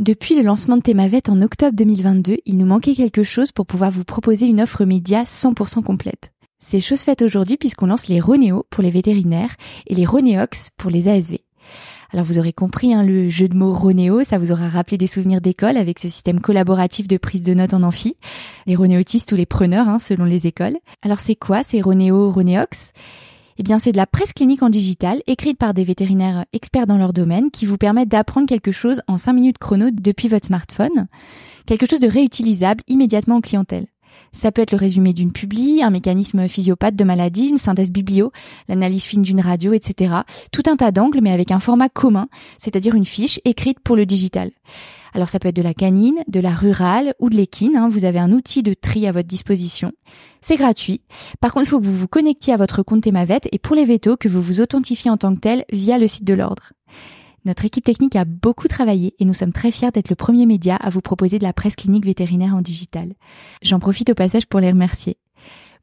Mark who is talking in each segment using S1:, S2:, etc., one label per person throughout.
S1: Depuis le lancement de Thémavet en octobre 2022, il nous manquait quelque chose pour pouvoir vous proposer une offre média 100% complète. C'est chose faite aujourd'hui puisqu'on lance les Ronéo pour les vétérinaires et les Ronéox pour les ASV. Alors vous aurez compris hein, le jeu de mots Ronéo, ça vous aura rappelé des souvenirs d'école avec ce système collaboratif de prise de notes en amphi, les Ronéotistes ou les preneurs hein, selon les écoles. Alors c'est quoi ces Ronéo, Ronéox? Eh bien, c'est de la presse clinique en digital, écrite par des vétérinaires experts dans leur domaine, qui vous permettent d'apprendre quelque chose en 5 minutes chrono depuis votre smartphone. Quelque chose de réutilisable immédiatement en clientèle. Ça peut être le résumé d'une publi, un mécanisme physiopathe de maladie, une synthèse biblio, l'analyse fine d'une radio, etc. Tout un tas d'angles, mais avec un format commun, c'est-à-dire une fiche écrite pour le digital. Alors ça peut être de la canine, de la rurale ou de l'équine. Hein. Vous avez un outil de tri à votre disposition. C'est gratuit. Par contre, il faut que vous vous connectiez à votre compte Temavet et pour les vétos, que vous vous authentifiez en tant que tel via le site de l'ordre. Notre équipe technique a beaucoup travaillé et nous sommes très fiers d'être le premier média à vous proposer de la presse clinique vétérinaire en digital. J'en profite au passage pour les remercier.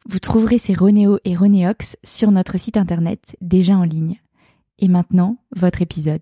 S1: Vous trouverez ces Ronéo et Ronéox sur notre site internet déjà en ligne. Et maintenant, votre épisode.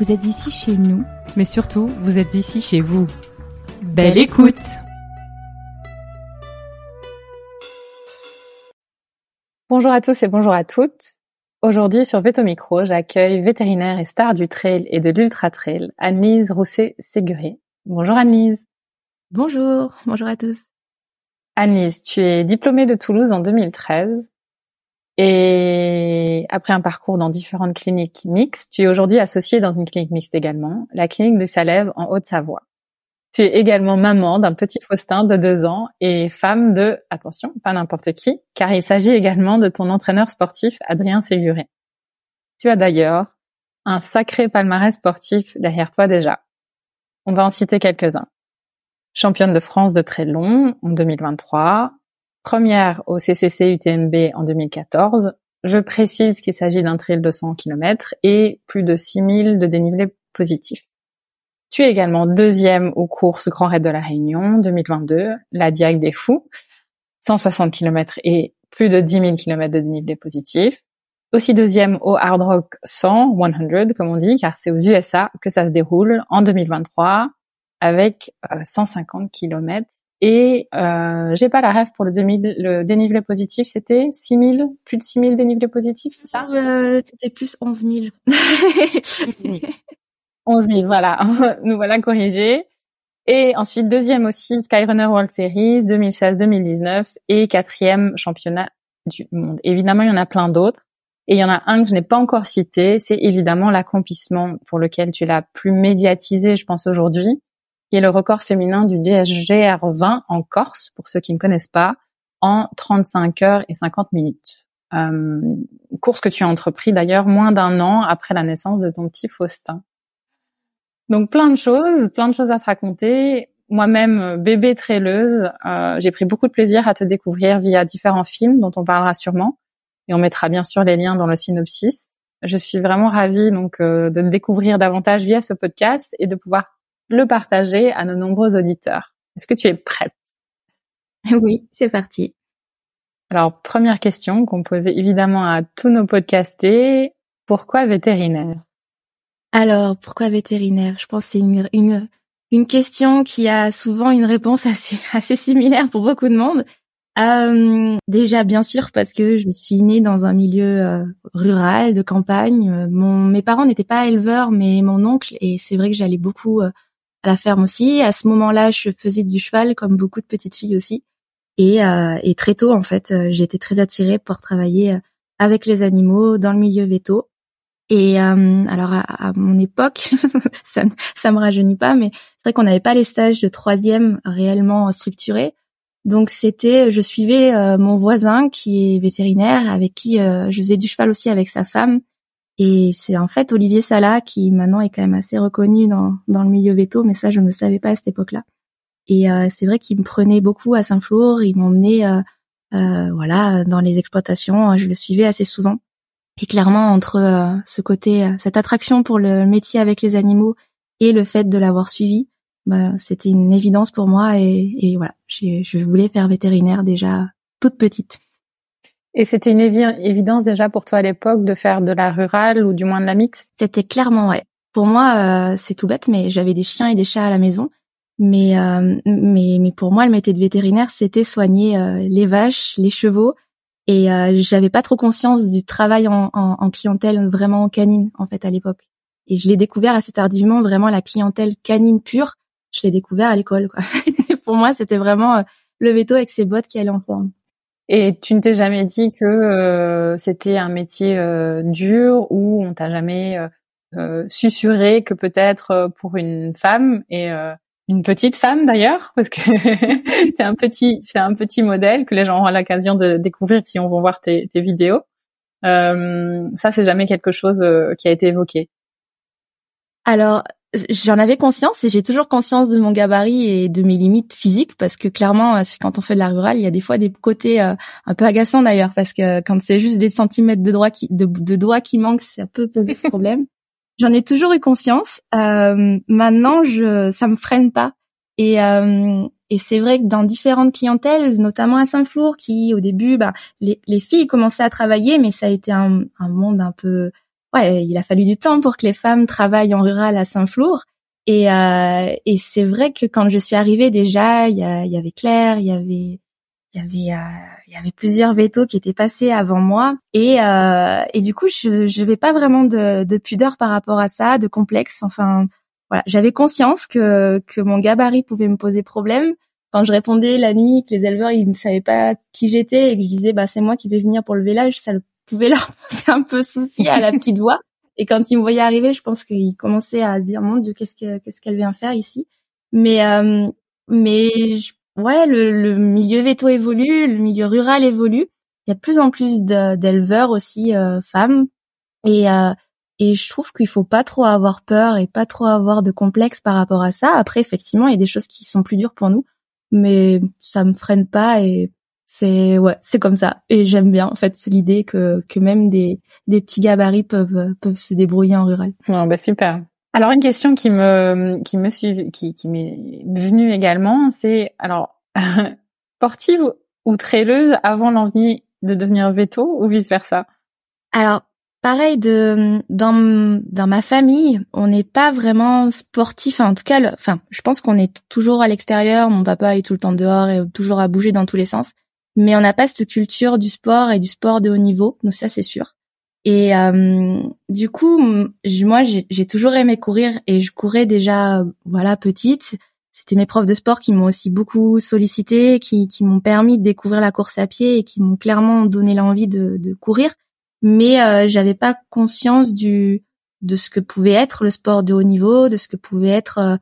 S1: Vous êtes ici chez nous.
S2: Mais surtout, vous êtes ici chez vous. Belle, écoute Bonjour à tous et bonjour à toutes. Aujourd'hui sur Veto Micro, j'accueille vétérinaire et star du trail et de l'ultra trail, Annelise Rousset-Séguré. Bonjour Annelise.
S3: Bonjour, bonjour à tous.
S2: Annelise, tu es diplômée de Toulouse en 2013. Et après un parcours dans différentes cliniques mixtes, tu es aujourd'hui associée dans une clinique mixte également, la clinique de Salève en Haute-Savoie. Tu es également maman d'un petit Faustin de deux ans et femme de, attention, pas n'importe qui, car il s'agit également de ton entraîneur sportif Adrien Séguré. Tu as d'ailleurs un sacré palmarès sportif derrière toi déjà. On va en citer quelques-uns. Championne de France de très long en 2023, première au CCC UTMB en 2014. Je précise qu'il s'agit d'un trail de 100 km et plus de 6000 de dénivelé positif. Tu es également deuxième aux courses Grand Raid de la Réunion 2022, la Diag des Fous, 160 km et plus de 10 000 km de dénivelé positif. Aussi deuxième au Hard Rock 100, 100 comme on dit, car c'est aux USA que ça se déroule en 2023 avec 150 euh, km et euh, j'ai pas la rêve pour le, 2000, le dénivelé positif, c'était 6000, plus de 6000 dénivelés positifs, c'est ça?
S3: Euh, C'était plus 11 000.
S2: 11 000, voilà. Nous voilà corrigés. Et ensuite, deuxième aussi, Skyrunner World Series 2016-2019 et quatrième championnat du monde. Évidemment, il y en a plein d'autres. Et il y en a un que je n'ai pas encore cité, c'est évidemment l'accomplissement pour lequel tu l'as plus médiatisé, je pense, aujourd'hui, qui est le record féminin du DSGR20 en Corse, pour ceux qui ne connaissent pas, en 35 heures et 50 minutes. Euh, course que tu as entrepris d'ailleurs moins d'un an après la naissance de ton petit Faustin. Donc plein de choses, plein de choses à se raconter. Moi-même, bébé traileuse, euh, j'ai pris beaucoup de plaisir à te découvrir via différents films dont on parlera sûrement. Et on mettra bien sûr les liens dans le synopsis. Je suis vraiment ravie donc euh, de te découvrir davantage via ce podcast et de pouvoir le partager à nos nombreux auditeurs. Est-ce que tu es prête?
S3: Oui, c'est parti.
S2: Alors, première question qu'on posait évidemment à tous nos podcastés. Pourquoi vétérinaire?
S3: Alors, pourquoi vétérinaire? Je pense que c'est une, une, une question qui a souvent une réponse assez, assez similaire pour beaucoup de monde. Euh, déjà, bien sûr, parce que je suis née dans un milieu euh, rural, de campagne. Mon, mes parents n'étaient pas éleveurs, mais mon oncle, et c'est vrai que j'allais beaucoup euh, à la ferme aussi. À ce moment-là, je faisais du cheval comme beaucoup de petites filles aussi. Et, et très tôt, en fait, j'ai été très attirée pour travailler avec les animaux dans le milieu veto. Et euh, alors à, mon époque, ça, me rajeunit pas, mais c'est vrai qu'on n'avait pas les stages de troisième réellement structurés. Donc c'était, je suivais euh, mon voisin qui est vétérinaire, avec qui euh, je faisais du cheval aussi avec sa femme. Et c'est en fait Olivier Sala qui maintenant est quand même assez reconnu dans, dans le milieu veto, mais ça je ne le savais pas à cette époque-là. Et c'est vrai qu'il me prenait beaucoup à Saint-Flour, il m'emmenait voilà dans les exploitations, je le suivais assez souvent. Et clairement, entre euh, ce côté, euh, cette attraction pour le métier avec les animaux et le fait de l'avoir suivi, bah, c'était une évidence pour moi. Et, et voilà, je voulais faire vétérinaire déjà toute petite.
S2: Et c'était une évidence déjà pour toi à l'époque de faire de la rurale ou du moins de la mixte?
S3: C'était clairement ouais. Pour moi, euh, c'est tout bête, mais j'avais des chiens et des chats à la maison. Mais mais mais pour moi, le métier de vétérinaire, c'était soigner les vaches, les chevaux et euh, j'avais pas trop conscience du travail en, en, en, clientèle vraiment canine en fait à l'époque. Et je l'ai découvert assez tardivement, vraiment la clientèle canine pure. Je l'ai découvert à l'école. Quoi. Pour moi, c'était vraiment euh, le veto avec ses bottes qui allait en forme.
S2: Et tu ne t'es jamais dit que euh, c'était un métier euh, dur ou on t'a jamais euh, susurré que peut-être pour une femme et une petite femme d'ailleurs, parce que c'est un petit, c'est un petit modèle que les gens auront l'occasion de découvrir si on va voir tes, tes vidéos. Euh, ça, c'est jamais quelque chose euh, qui a été évoqué.
S3: Alors, j'en avais conscience et j'ai toujours conscience de mon gabarit et de mes limites physiques parce que clairement, euh, quand on fait de la rurale, il y a des fois des côtés euh, un peu agaçants d'ailleurs parce que quand c'est juste des centimètres de, droit qui, de, de doigts qui manquent, ça peut poser problème. J'en ai toujours eu conscience. Euh, maintenant, je, ça me freine pas. Et, euh, et c'est vrai que dans différentes clientèles, notamment à Saint-Flour, qui au début, bah, les, les, filles commençaient à travailler, mais ça a été un, un, monde un peu, ouais, il a fallu du temps pour que les femmes travaillent en rural à Saint-Flour. Et, euh, et c'est vrai que quand je suis arrivée déjà, il y, avait Claire, il y avait il y avait euh, y avait plusieurs vétos qui étaient passés avant moi et euh, et du coup je je vais pas vraiment de, de pudeur par rapport à ça, de complexe. Enfin voilà, j'avais conscience que que mon gabarit pouvait me poser problème. Quand je répondais la nuit que les éleveurs ils ne savaient pas qui j'étais et que je disais bah c'est moi qui vais venir pour le village, ça pouvait leur poser un peu souci à la petite voix. Et quand ils me voyaient arriver, je pense qu'ils commençaient à se dire mon Dieu qu'est-ce que qu'est-ce qu'elle vient faire ici? Mais euh, mais je ouais, le, milieu veto évolue, le milieu rural évolue. Il y a de plus en plus d'éleveurs aussi euh, femmes et euh, et je trouve qu'il faut pas trop avoir peur et pas trop avoir de complexe par rapport à ça. Après, effectivement, il y a des choses qui sont plus dures pour nous, mais ça me freine pas et c'est ouais, c'est comme ça. Et j'aime bien en fait, c'est l'idée que que même des des petits gabarits peuvent peuvent se débrouiller en rural.
S2: Ouais, bah super. Alors une question qui me qui me suit, qui, qui m'est venue également, c'est alors sportive ou traileuse avant l'envie de devenir veto ou vice versa
S3: Alors pareil de dans dans ma famille, on n'est pas vraiment sportif. en tout cas, enfin, je pense qu'on est toujours à l'extérieur. Mon papa est tout le temps dehors et toujours à bouger dans tous les sens. Mais on n'a pas cette culture du sport et du sport de haut niveau. Donc ça, c'est sûr. Et euh, du coup, moi, j'ai toujours aimé courir et je courais déjà, voilà, petite. C'était mes profs de sport qui m'ont aussi beaucoup sollicité, qui, qui m'ont permis de découvrir la course à pied et qui m'ont clairement donné l'envie de, de, courir. Mais euh, j'avais pas conscience du de ce que pouvait être le sport de haut niveau, de ce que pouvait être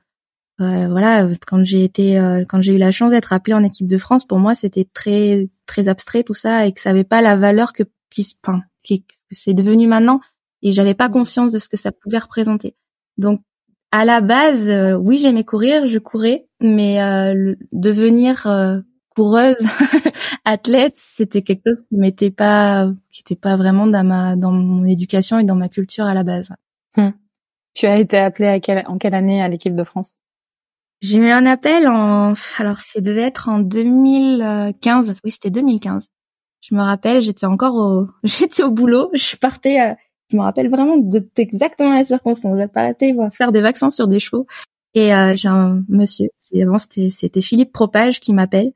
S3: euh, voilà quand j'ai été euh, quand j'ai eu la chance d'être appelée en équipe de France pour moi c'était très très abstrait tout ça et que ça avait pas la valeur que puisse enfin qui, c'est devenu maintenant et j'avais pas conscience de ce que ça pouvait représenter. Donc à la base, euh, oui, j'aimais courir, je courais, mais euh, devenir euh, coureuse, athlète, c'était quelque chose qui m'était pas, qui était pas vraiment dans ma, dans mon éducation et dans ma culture à la base.
S2: Hum. Tu as été appelée à quelle, en quelle année à l'équipe de France?
S3: J'ai eu un appel en, alors ça devait être en 2015. Oui, c'était 2015. Je me rappelle, j'étais encore au, j'étais au boulot, je partais, euh, je me rappelle vraiment de, exactement la circonstance. J'ai arrêté faire des vaccins sur des chevaux. Et euh, j'ai un monsieur, avant c'était c'était Philippe Propage qui m'appelle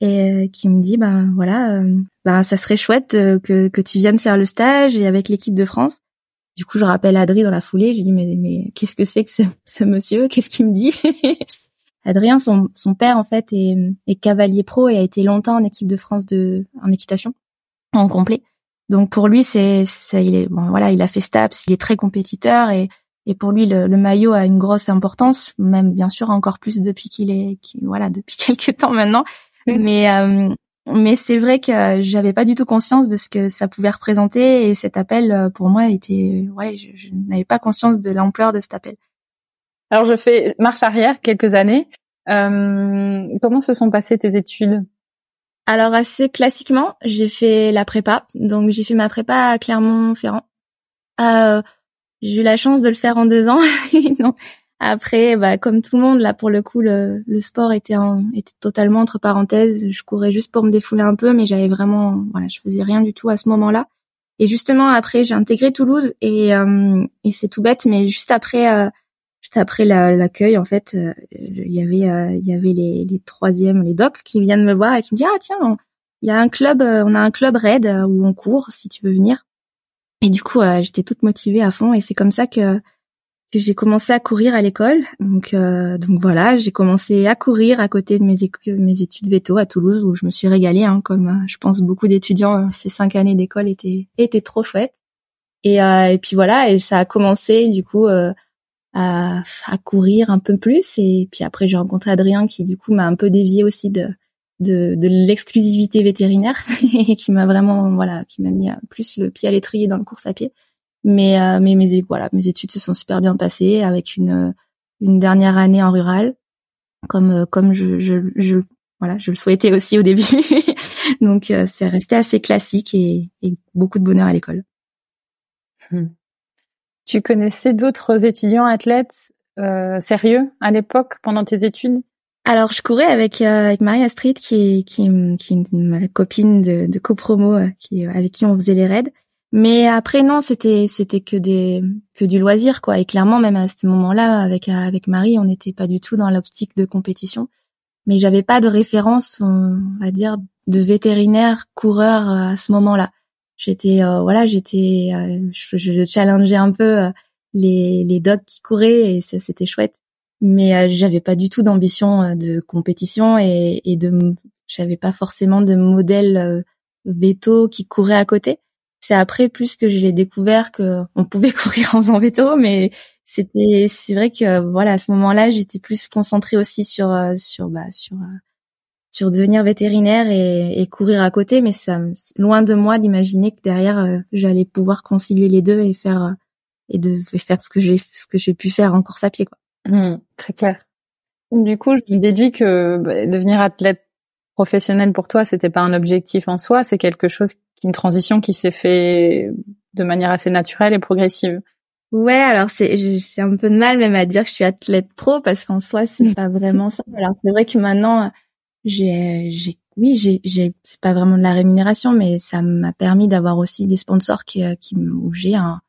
S3: et euh, qui me dit ben voilà, ben ça serait chouette que que tu viennes faire le stage et avec l'équipe de France. Du coup, je rappelle Adrien dans la foulée. Je lui dis mais, mais qu'est-ce que c'est que ce, ce monsieur? Qu'est-ce qu'il me dit? Adrien, son, son père en fait est, est, cavalier pro et a été longtemps en équipe de France de en équitation en complet. Donc pour lui, c'est, il est bon voilà, il a fait Staps, il est très compétiteur et et pour lui le, le, maillot a une grosse importance, même bien sûr encore plus depuis qu'il est voilà depuis quelques temps maintenant. Mais euh, mais c'est vrai que j'avais pas du tout conscience de ce que ça pouvait représenter et cet appel euh, pour moi était ouais je, je n'avais pas conscience de l'ampleur de cet appel.
S2: Alors je fais marche arrière quelques années. Euh, comment se sont passées tes études?
S3: Alors assez classiquement, j'ai fait la prépa. Donc j'ai fait ma prépa à Clermont-Ferrand. Euh, j'ai eu la chance de le faire en deux ans. non. Après, bah, comme tout le monde, là, pour le coup, le, le sport était, en, était totalement entre parenthèses. Je courais juste pour me défouler un peu, mais j'avais vraiment, voilà, je faisais rien du tout à ce moment-là. Et justement, après, j'ai intégré Toulouse et, euh, et c'est tout bête, mais juste après, euh, juste après l'accueil, en fait, euh, il y avait, euh, il y avait les, troisièmes, les docs qui viennent me voir et qui me disent ah tiens, il y a un club, euh, on a un club raid où on court, si tu veux venir. Et du coup, j'étais toute motivée à fond et c'est comme ça que j'ai commencé à courir à l'école. Donc, euh, donc voilà, j'ai commencé à courir à côté de mes, études veto à Toulouse où je me suis régalée, hein, comme euh, je pense beaucoup d'étudiants. Hein, ces cinq années d'école étaient étaient trop chouettes. Et, euh, et puis voilà, et ça a commencé du coup euh, à, à courir un peu plus. Et puis après, j'ai rencontré Adrien qui du coup m'a un peu dévié aussi de de, de l'exclusivité vétérinaire et qui m'a vraiment voilà, qui m'a mis plus le pied à l'étrier dans le course à pied. Mais, euh, mais mes voilà, mes études se sont super bien passées avec une une dernière année en rural, comme euh, comme je, je, je voilà, je le souhaitais aussi au début. Donc euh, c'est resté assez classique et, et, beaucoup de bonheur à l'école.
S2: Hmm. Tu connaissais d'autres étudiants athlètes euh, sérieux à l'époque pendant tes études?
S3: Alors je courais avec avec Marie Astrid qui est qui qui est ma copine de, de copromo qui avec qui on faisait les raids mais après non, c'était c'était que des que du loisir quoi. Et clairement même à ce moment-là avec avec Marie, on n'était pas du tout dans l'optique de compétition. Mais j'avais pas de référence, on va dire, de vétérinaire coureur euh, à ce moment-là. J'étais euh, voilà, j'étais euh, je, je, challengeais un peu les les dogs qui couraient et ça c'était chouette. Mais j'avais pas du tout d'ambition de compétition et, et de j'avais pas forcément de modèle veto qui courait à côté c'est après plus que j'ai découvert que on pouvait courir en faisant veto, mais c'était c'est vrai que voilà à ce moment-là j'étais plus concentrée aussi sur euh, sur bah sur euh, sur devenir vétérinaire et, et courir à côté, mais ça loin de moi d'imaginer que derrière euh, j'allais pouvoir concilier les deux et faire et de faire ce que j'ai ce que j'ai pu faire en course à pied quoi.
S2: Mmh, très clair. Du coup, je déduis que bah, devenir athlète professionnel pour toi, c'était pas un objectif en soi, c'est quelque chose une transition qui s'est fait de manière assez naturelle et progressive.
S3: Ouais, alors c'est c'est un peu de mal même à dire que je suis athlète pro parce qu'en soi c'est pas vraiment ça. Alors c'est vrai que maintenant j'ai j'ai oui j'ai j'ai c'est pas vraiment de la rémunération mais ça m'a permis d'avoir aussi des sponsors qui qui où j'ai un,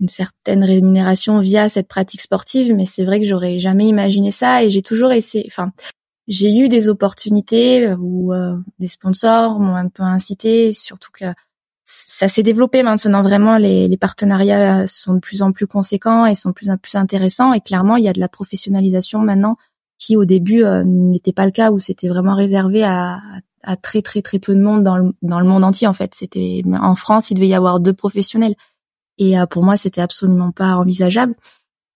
S3: une certaine rémunération via cette pratique sportive mais c'est vrai que j'aurais jamais imaginé ça et j'ai toujours essayé enfin j'ai eu des opportunités euh, où euh, des sponsors m'ont un peu incité, surtout que ça s'est développé maintenant. Vraiment les, les, partenariats sont de plus en plus conséquents et sont de plus en plus intéressants. Et clairement il y a de la professionnalisation maintenant qui au début euh, n'était pas le cas où c'était vraiment réservé à, à, très très très peu de monde dans le, dans le monde entier en fait. C'était en France il devait y avoir deux professionnels. Et pour moi c'était absolument pas envisageable.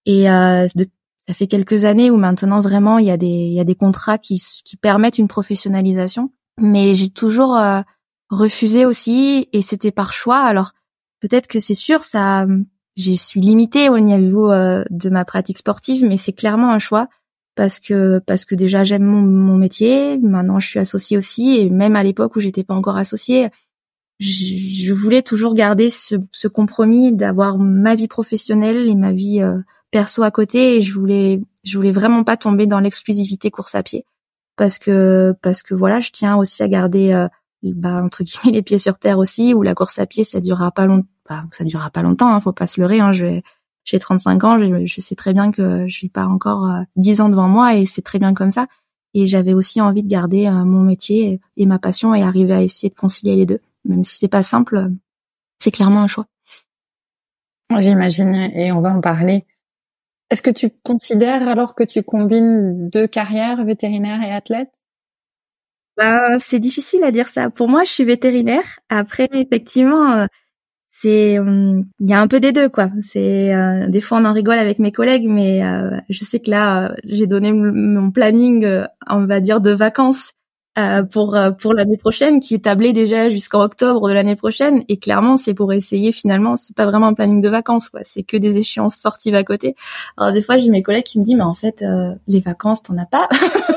S3: Et euh, de, ça fait quelques années où maintenant vraiment il y a des il y a des contrats qui qui permettent une professionnalisation, mais j'ai toujours euh, refusé aussi et c'était par choix. Alors peut-être que c'est sûr ça j'ai suis limitée au niveau euh, de ma pratique sportive, mais c'est clairement un choix parce que parce que déjà j'aime mon, mon, métier. Maintenant, je suis associée aussi, et même à l'époque où j'étais pas encore associée, je, je, voulais toujours garder ce, ce compromis d'avoir ma vie professionnelle et ma vie euh, perso à côté et je voulais je voulais vraiment pas tomber dans l'exclusivité course à pied. Parce que parce que voilà je tiens aussi à garder euh, bah, entre guillemets les pieds sur terre aussi où la course à pied ça durera pas longtemps ça durera pas longtemps hein, faut pas se leurrer hein, je j'ai 35 ans je, sais très bien que je n'ai pas encore euh, 10 ans devant moi et c'est très bien comme ça. Et j'avais aussi envie de garder euh, mon métier et ma passion et arriver à essayer de concilier les deux. Même si c'est pas simple c'est clairement un choix.
S2: J'imagine, et on va en parler. Est-ce que tu considères alors que tu combines deux carrières, vétérinaire et athlète?
S3: Bah, c'est difficile à dire ça. Pour moi, je suis vétérinaire. Après, effectivement, euh, c'est hum, il y a un peu des deux quoi. C'est euh, des fois on en rigole avec mes collègues, mais euh, je sais que là, j'ai donné mon planning, on va dire, de vacances euh, pour euh, pour l'année prochaine, qui est tablé déjà jusqu'en octobre de l'année prochaine. Et clairement, c'est pour essayer finalement, c'est pas vraiment un planning de vacances, quoi. C'est que des échéances sportives à côté. Alors des fois, j'ai mes collègues qui me disent, mais en fait, euh, les vacances, t'en as pas?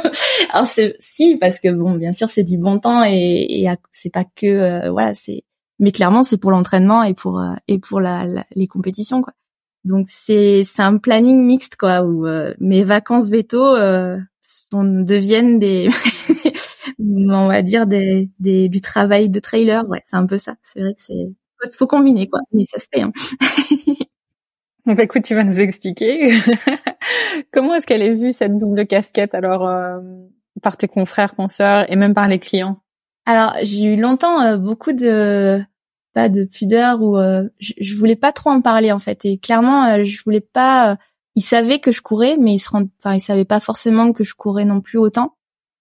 S3: Alors c'est si parce que bon, bien sûr, c'est du bon temps et, et c'est pas que voilà, c'est mais clairement, c'est pour l'entraînement et pour et pour la, les compétitions, quoi. Donc c'est c'est un planning mixte quoi où mes vacances veto euh, deviennent des on va dire des, des du travail de trailer. Ouais, c'est un peu ça. C'est vrai que c'est faut combiner quoi, mais ça se fait. Hein.
S2: bah, écoute, tu vas nous expliquer comment est-ce qu'elle est vue cette double casquette alors euh, par tes confrères, consoeurs et même par les clients?
S3: Alors j'ai eu longtemps euh, beaucoup de pas de pudeur ou euh, je, je, voulais pas trop en parler en fait et clairement je voulais pas. ils savaient que je courais, mais ils se rendent, enfin ils savaient pas forcément que je courais non plus autant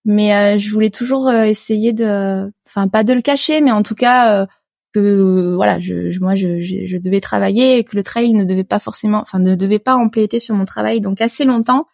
S3: mais euh, je voulais toujours euh, essayer de enfin pas de le cacher mais en tout cas euh, que voilà je, moi je, je, devais travailler et que le trail ne devait pas forcément enfin ne devait pas empiéter sur mon travail. Donc assez longtemps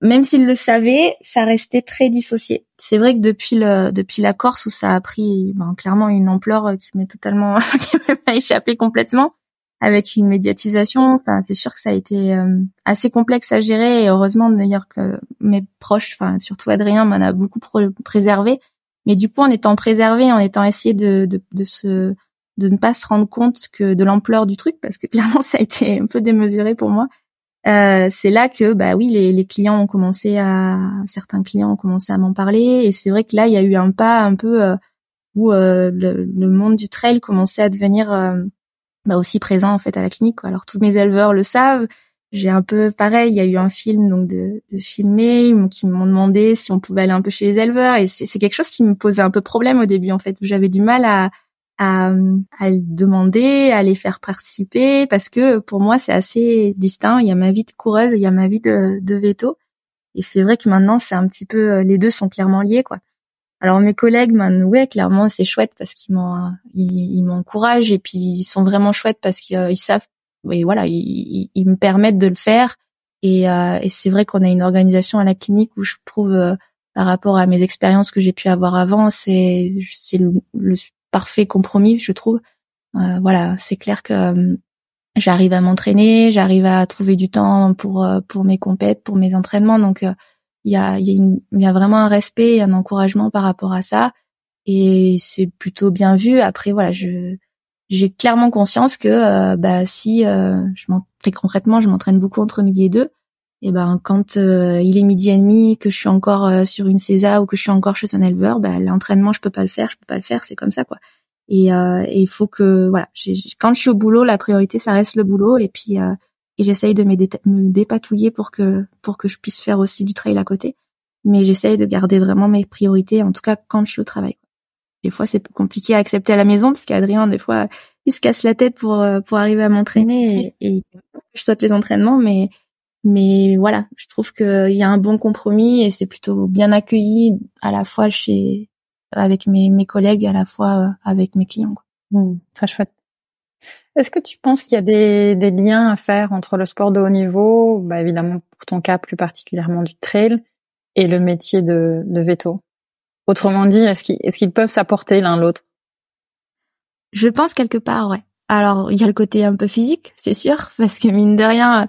S3: même s'il le savait ça restait très dissocié. C'est vrai que depuis le depuis la Corse où ça a pris ben, clairement une ampleur qui m'est totalement qui m'a échappé complètement avec une médiatisation. Enfin, c'est sûr que ça a été euh, assez complexe à gérer et heureusement d'ailleurs que mes proches, enfin surtout Adrien, m'en a beaucoup préservé. Mais du coup, en étant préservé, en étant essayé de, de, de se de ne pas se rendre compte que de l'ampleur du truc, parce que clairement ça a été un peu démesuré pour moi. Euh, c'est là que bah oui les, les clients ont commencé à certains clients ont commencé à m'en parler et c'est vrai que là il y a eu un pas un peu euh, où euh, le, le, monde du trail commençait à devenir bah aussi présent en fait à la clinique. Alors tous mes éleveurs le savent. J'ai un peu pareil. Il y a eu un film donc de, de filmer qui m'ont demandé si on pouvait aller un peu chez les éleveurs et c'est quelque chose qui me posait un peu problème au début en fait. J'avais du mal à à, à le demander, à les faire participer parce que pour moi c'est assez distinct. Il y a ma vie de coureuse, il y a ma vie de, de veto. Et c'est vrai que maintenant c'est un petit peu les deux sont clairement liés quoi. Alors mes collègues, man, ouais, clairement c'est chouette parce qu'ils m'ont, ils, m'encouragent et puis ils sont vraiment chouettes parce qu'ils euh, savent, et voilà, ils, me permettent de le faire. Et, euh, et c'est vrai qu'on a une organisation à la clinique où je trouve, euh, par rapport à mes expériences que j'ai pu avoir avant, c'est c'est le, parfait compromis, je trouve. voilà, c'est clair que j'arrive à m'entraîner, j'arrive à trouver du temps pour pour mes compètes, pour mes entraînements, donc il y a, y, a y a vraiment un respect et un encouragement par rapport à ça. Et c'est plutôt bien vu. Après voilà je j'ai clairement conscience que euh, bah si euh, je très concrètement je m'entraîne beaucoup entre midi et deux et ben quand euh, il est midi et demi que je suis encore sur une CESA ou que je suis encore chez un éleveur bah l'entraînement je peux pas le faire je peux pas le faire c'est comme ça quoi. Et il faut que voilà quand je suis au boulot la priorité ça reste le boulot. Et puis et j'essaye de me, dépatouiller pour que pour que je puisse faire aussi du trail à côté. Mais j'essaye de garder vraiment mes priorités, en tout cas quand je suis au travail. Des fois, c'est compliqué à accepter à la maison parce qu'Adrien, des fois, il se casse la tête pour euh, pour arriver à m'entraîner et, et, je saute les entraînements. Mais mais voilà, je trouve qu'il y a un bon compromis et c'est plutôt bien accueilli à la fois chez avec mes mes collègues, à la fois euh, avec mes clients. Quoi.
S2: Mmh, très chouette. Est-ce que tu penses qu'il y a des, des, liens à faire entre le sport de haut niveau, bah évidemment pour ton cas plus particulièrement du trail, et le métier de, de veto? Autrement dit, est-ce qu'ils est peuvent s'apporter l'un l'autre?
S3: Je pense quelque part, ouais. Alors il y a le côté un peu physique, c'est sûr, parce que mine de rien,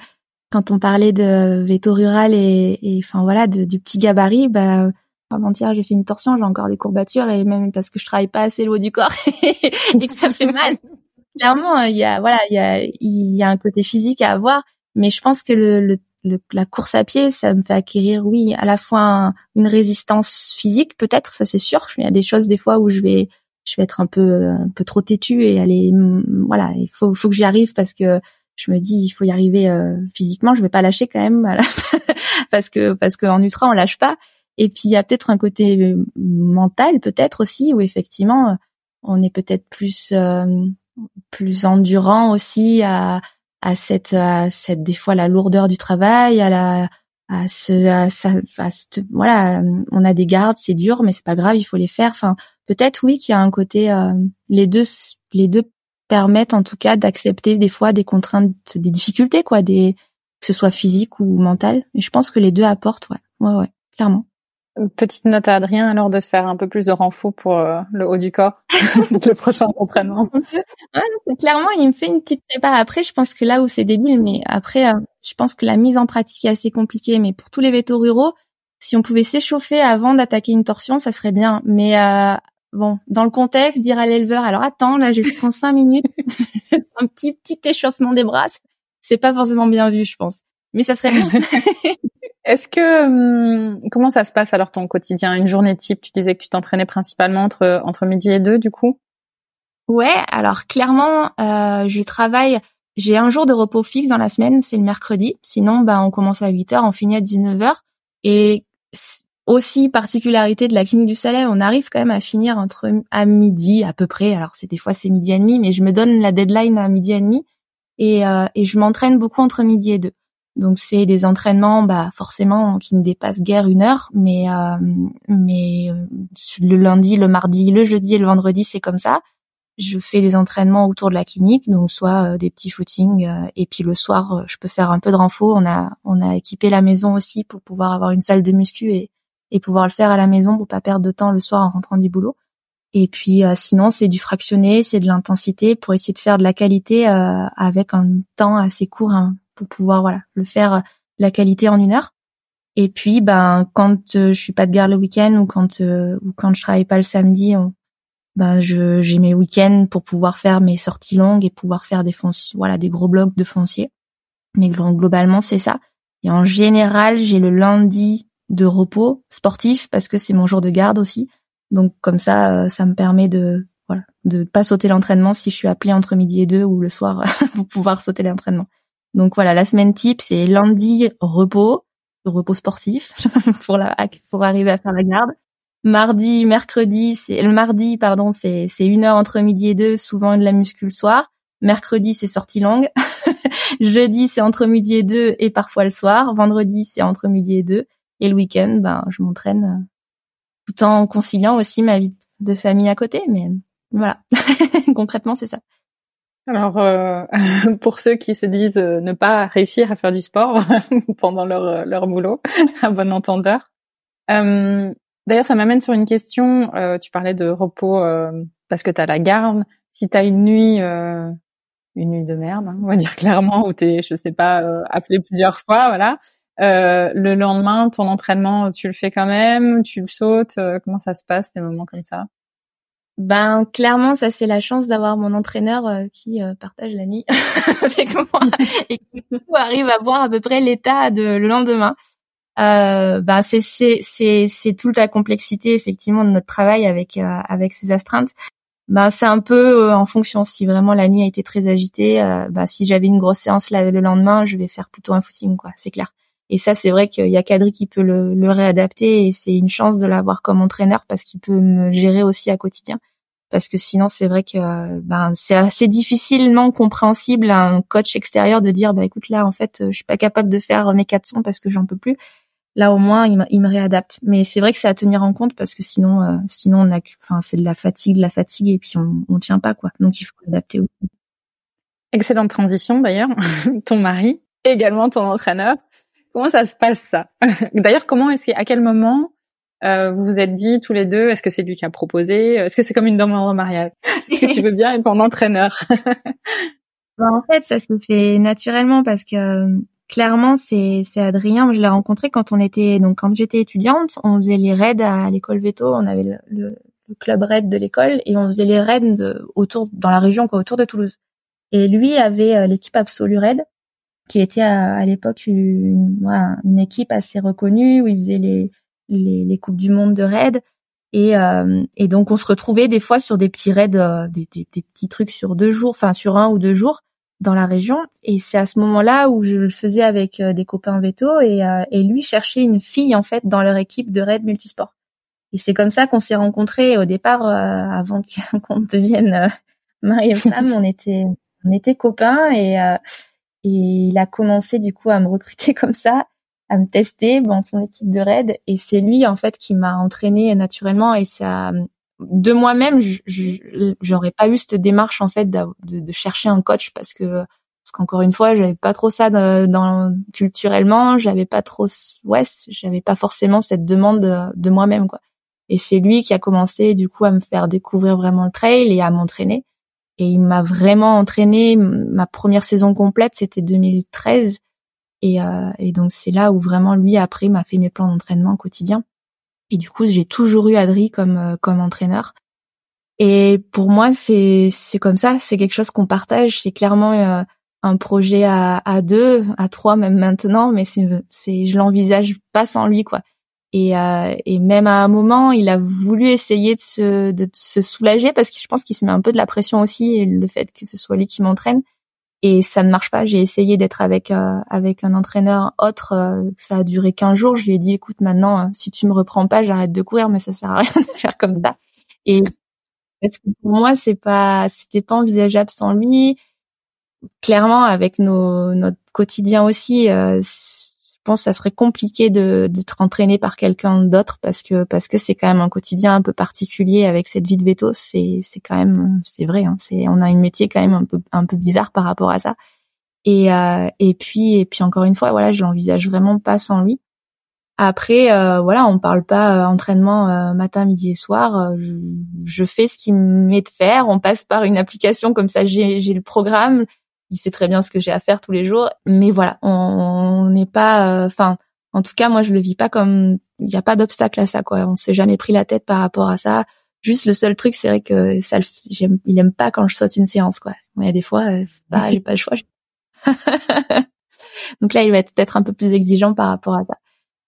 S3: quand on parlait de veto rural et, enfin voilà, de, du petit gabarit, bah avant-hier j'ai fait une torsion, j'ai encore des courbatures et même parce que je travaille pas assez le haut du corps et que ça fait mal clairement, il y a voilà, il y a il y a un côté physique à avoir, mais je pense que le, le, la course à pied, ça me fait acquérir, oui, à la fois une résistance physique, peut-être, ça c'est sûr. Il y a des choses des fois où je vais je vais être un peu un peu trop têtue et aller voilà, il faut faut que j'y arrive parce que je me dis il faut y arriver euh, physiquement, je vais pas lâcher quand même parce que parce qu'en ultra on lâche pas. Et puis il y a peut-être un côté mental peut-être aussi où effectivement on est peut-être plus euh, plus endurant aussi à, à cette, à cette des fois la lourdeur du travail, à la à ce, à, à voilà, on a des gardes, c'est dur, mais c'est pas grave, il faut les faire. Enfin, peut-être oui qu'il y a un côté, euh, les deux, les deux permettent en tout cas d'accepter des fois des contraintes, des difficultés, quoi, des que ce soit physique ou mental. Et je pense que les deux apportent, ouais, ouais, ouais, clairement.
S2: Petite note à Adrien alors de faire un peu plus de renfort pour euh, le haut du corps pour le prochain entraînement.
S3: ouais, clairement, il me fait une petite prépa. Après, je pense que là où c'est débile, mais après, euh, je pense que la mise en pratique est assez compliquée. Mais pour tous les vétos ruraux, si on pouvait s'échauffer avant d'attaquer une torsion, ça serait bien. Mais euh, bon, dans le contexte, dire à l'éleveur, alors attends, là, je prends cinq minutes, un petit petit échauffement des bras, c'est pas forcément bien vu, je pense. Mais ça serait bien.
S2: Est-ce que hum, comment ça se passe alors ton quotidien, une journée type Tu disais que tu t'entraînais principalement entre entre midi et deux, du coup?
S3: Ouais, alors clairement, euh, je travaille. J'ai un jour de repos fixe dans la semaine, c'est le mercredi. Sinon, bah, on commence à 8 heures, on finit à 19 heures. Et aussi particularité de la clinique du Salé, on arrive quand même à finir entre à midi à peu près. Alors c'est des fois c'est midi et demi, mais je me donne la deadline à midi et demi et, euh, et je m'entraîne beaucoup entre midi et deux. Donc c'est des entraînements, bah forcément qui ne dépassent guère une heure, mais euh, euh, le lundi, le mardi, le jeudi et le vendredi c'est comme ça. Je fais des entraînements autour de la clinique, donc soit euh, des petits footings et puis le soir je peux faire un peu de renfort. On a équipé la maison aussi pour pouvoir avoir une salle de muscu et et pouvoir le faire à la maison pour pas perdre de temps le soir en rentrant du boulot. Et puis sinon c'est du fractionné, c'est de l'intensité pour essayer de faire de la qualité avec un temps assez court, hein, pour pouvoir voilà le faire euh, la qualité en une heure. Et puis ben quand euh, je suis pas de garde le week-end ou quand euh, ou quand je travaille pas le samedi, ben je j'ai mes week-ends pour pouvoir faire mes sorties longues et pouvoir faire des voilà des gros blocs de foncier. Mais globalement c'est ça. Et en général j'ai le lundi de repos sportif parce que c'est mon jour de garde aussi. Donc comme ça ça me permet de voilà de pas sauter l'entraînement si je suis appelée entre midi et deux ou le soir pour pouvoir sauter l'entraînement. Donc voilà, la semaine type, c'est lundi repos, repos sportif pour arriver à faire la garde. Mardi, mercredi, c'est le mardi, pardon, c'est c'est une heure entre midi et deux, souvent de la muscu le soir. Mercredi, c'est sortie longue. Jeudi, c'est entre midi et deux et parfois le soir. Vendredi, c'est entre midi et deux. Et le week-end, ben, je m'entraîne euh, tout en conciliant aussi ma vie de famille à côté. Mais voilà, concrètement, c'est ça.
S2: Alors, euh, pour ceux qui se disent euh, ne pas réussir à faire du sport pendant leur, euh, leur boulot, à bon entendeur. D'ailleurs, ça m'amène sur une question. tu parlais de repos parce que tu as la garde. Si tu as une nuit, une nuit de merde, hein, on va dire clairement, où t'es, je sais pas, appelé plusieurs fois, voilà. le lendemain, ton entraînement, tu le fais quand même, tu le sautes. comment ça se passe des moments comme ça?
S3: Ben clairement, ça c'est la chance d'avoir mon entraîneur euh, qui euh, partage la nuit avec moi et qui arrive à voir à peu près l'état de le lendemain. Euh, ben c'est c'est c'est c'est toute la complexité effectivement de notre travail avec euh, avec ces astreintes. Ben c'est un peu en fonction si vraiment la nuit a été très agitée. ben si j'avais une grosse séance le lendemain, je vais faire plutôt un footing quoi, c'est clair. Et ça, c'est vrai qu'il y a Kadri qui peut le, le réadapter et c'est une chance de l'avoir comme entraîneur parce qu'il peut me gérer aussi à quotidien. Parce que sinon c'est vrai que ben c'est assez difficilement compréhensible à un coach extérieur de dire bah écoute là en fait je suis pas capable de faire mes 400 parce que j'en peux plus. Là au moins il, il me réadapte. Mais c'est vrai que c'est à tenir en compte parce que sinon euh, sinon on a enfin c'est de la fatigue de la fatigue et puis on on tient pas quoi. Donc il faut adapter aussi.
S2: excellente transition d'ailleurs ton mari également ton entraîneur comment ça se passe ça? D'ailleurs comment est-ce à quel moment euh, vous vous êtes dit tous les deux, est-ce que c'est lui qui a proposé? Est-ce que c'est comme une demande en mariage? Est-ce que tu veux bien être mon entraîneur?
S3: Bah, En fait, ça se fait naturellement parce que clairement, c'est c'est Adrien. Je l'ai rencontré quand on était donc quand j'étais étudiante, on faisait les raids à l'école Veto. On avait le, le, club raid de l'école et on faisait les raids de, autour dans la région quoi, autour de Toulouse. Et lui avait euh, l'équipe Absolu Raid qui était à, à l'époque une, voilà, une équipe assez reconnue où il faisait les les, les coupes du monde de raid et, euh, et donc on se retrouvait des fois sur des petits raids, euh, des, des, petits trucs sur deux jours, enfin sur un ou deux jours dans la région. Et c'est à ce moment-là où je le faisais avec euh, des copains veto et, et lui cherchait une fille en fait dans leur équipe de raid multisport. Et c'est comme ça qu'on s'est rencontrés au départ, avant qu'on devienne mari et femme. on était on était copains et Et il a commencé du coup à me recruter comme ça, à me tester dans son équipe de raid. Et c'est lui en fait qui m'a entraîné naturellement. Et ça, de moi-même, j'aurais pas eu cette démarche en fait de, de, chercher un coach parce que parce qu'encore une fois, j'avais pas trop ça dans, culturellement, j'avais pas trop ouais, j'avais pas forcément cette demande de, de moi-même quoi. Et c'est lui qui a commencé du coup à me faire découvrir vraiment le trail et à m'entraîner. Et il m'a vraiment entraîné. Ma première saison complète, c'était 2013. Et, euh, et donc c'est là où vraiment lui après m'a fait mes plans d'entraînement quotidien. Et du coup j'ai toujours eu Adri comme euh, comme entraîneur. Et pour moi c'est c'est comme ça, c'est quelque chose qu'on partage. C'est clairement euh, un projet à, à deux, à trois même maintenant, mais c'est c'est je l'envisage pas sans lui quoi. Et, euh, et même à un moment, il a voulu essayer de se, de se soulager parce que je pense qu'il se met un peu de la pression aussi, le fait que ce soit lui qui m'entraîne. Et ça ne marche pas. J'ai essayé d'être avec euh, avec un entraîneur autre. Euh, ça a duré 15 jours. Je lui ai dit, écoute, maintenant, euh, si tu me reprends pas, j'arrête de courir, mais ça sert à rien de faire comme ça. Et parce que pour moi, c'est pas, c'était pas envisageable sans lui. Clairement, avec nos, notre quotidien aussi, je pense que ça serait compliqué d'être entraîné par quelqu'un d'autre parce que parce que c'est quand même un quotidien un peu particulier avec cette vie de veto. C'est c'est quand même c'est vrai. Hein, c'est on a un métier quand même un peu un peu bizarre par rapport à ça. Et euh, et puis et puis encore une fois voilà, je l'envisage vraiment pas sans lui. Après euh, voilà, on parle pas euh, entraînement euh, matin, midi et soir. Je, je fais ce qu'il me met de faire. On passe par une application comme ça. J'ai j'ai le programme il sait très bien ce que j'ai à faire tous les jours. Mais voilà, on n'est pas, euh, enfin, en tout cas, moi, je le vis pas comme, il n'y a pas d'obstacle à ça, quoi. On s'est jamais pris la tête par rapport à ça. Juste le seul truc, c'est vrai que ça, il aime pas quand je saute une séance, quoi. Il y a des fois, bah, j'ai pas le choix. Donc là, il va être peut-être un peu plus exigeant par rapport à ça.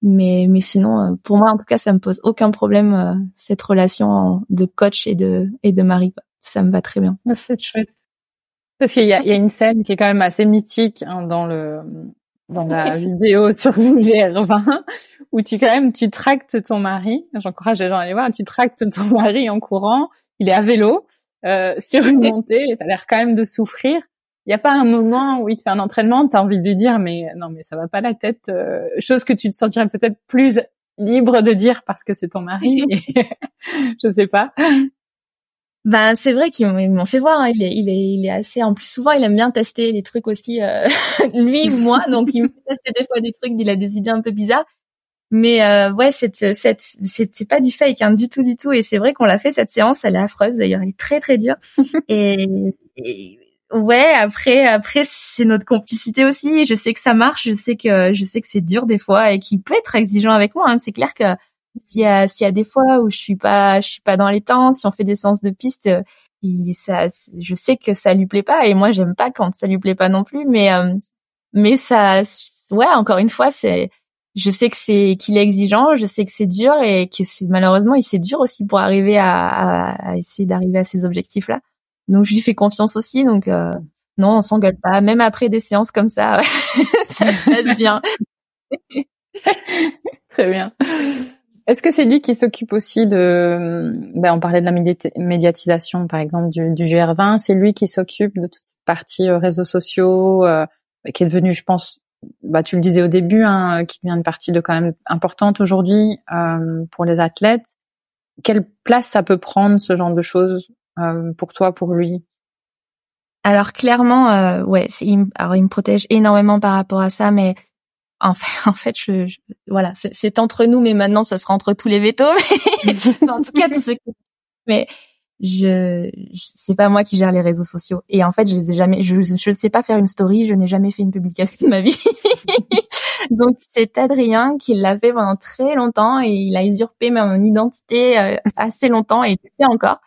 S3: Mais, mais sinon, euh, pour moi, en tout cas, ça me pose aucun problème cette relation de coach et de et de mari. Ça me va très bien.
S2: C'est chouette. Parce qu'il y y a une scène qui est quand même assez mythique hein, dans le dans la vidéo sur GR20 où tu quand même tu tractes ton mari. J'encourage les gens à aller voir. Tu tractes ton mari en courant. Il est à vélo euh, sur une montée et t'as l'air quand même de souffrir. Il n'y a pas un moment où il te fait un entraînement, t'as envie de lui dire mais non mais ça va pas la tête. Euh, chose que tu te sentirais peut-être plus libre de dire parce que c'est ton mari. je sais pas.
S3: Ben c'est vrai qu'ils m'ont fait voir. Hein. Il est, il est, il est assez. En plus souvent, il aime bien tester les trucs aussi, euh, lui ou moi. Donc il me tester des fois des trucs. Il a des idées un peu bizarres. Mais euh, ouais, cette, cette, c'est pas du fake, hein, du tout, du tout. Et c'est vrai qu'on l'a fait cette séance. Elle est affreuse d'ailleurs. Elle est très, très dure. et, ouais, après, après, c'est notre complicité aussi. Je sais que ça marche. Je sais que, je sais que c'est dur des fois et qu'il peut être exigeant avec moi. Hein. C'est clair que s'il y a s'il y a des fois où je suis pas je suis pas dans les temps, si on fait des séances de piste, euh, il, ça je sais que ça lui plaît pas et moi j'aime pas quand ça lui plaît pas non plus mais euh, mais ça ouais encore une fois c'est je sais que c'est qu'il est exigeant, je sais que c'est dur et que c'est malheureusement il c'est dur aussi pour arriver à, à, essayer d'arriver à ces objectifs là. Donc je lui fais confiance aussi donc euh, non, on s'engueule pas même après des séances comme ça. ça se passe bien.
S2: Très bien. Est-ce que c'est lui qui s'occupe aussi de, ben on parlait de la médiatisation par exemple du, du GR20, c'est lui qui s'occupe de toute cette partie euh, réseaux sociaux, euh, qui est devenu, je pense, bah tu le disais au début, hein, qui devient une partie de quand même importante aujourd'hui euh, pour les athlètes. Quelle place ça peut prendre ce genre de choses euh, pour toi, pour lui?
S3: Alors clairement, euh, ouais, il, il me protège énormément par rapport à ça, mais en fait, en fait, je, voilà, c'est entre nous, mais maintenant, ça sera entre tous les vétos. en tout cas, tout ce mais je, c'est pas moi qui gère les réseaux sociaux. Et en fait, je les ai jamais, je, ne sais pas faire une story, je n'ai jamais fait une publication de ma vie. Donc, c'est Adrien qui l'a fait pendant très longtemps et il a usurpé mon identité euh, assez longtemps et fait encore.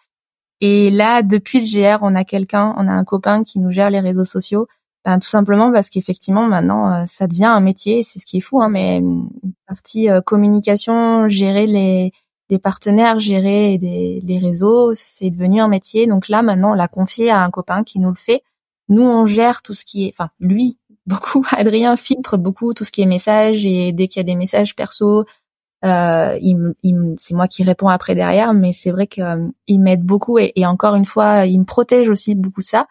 S3: Et là, depuis le GR, on a quelqu'un, on a un copain qui nous gère les réseaux sociaux. Ben, tout simplement parce qu'effectivement maintenant euh, ça devient un métier, c'est ce qui est fou, hein, mais partie euh, communication, gérer les, des partenaires, gérer des, les réseaux, c'est devenu un métier. Donc là maintenant on l'a confié à un copain qui nous le fait. Nous on gère tout ce qui est, enfin lui beaucoup, Adrien filtre beaucoup tout ce qui est messages et dès qu'il y a des messages perso, euh, il, il, c'est moi qui réponds après derrière, mais c'est vrai qu'il m'aide beaucoup et, et, encore une fois, il me protège aussi beaucoup de ça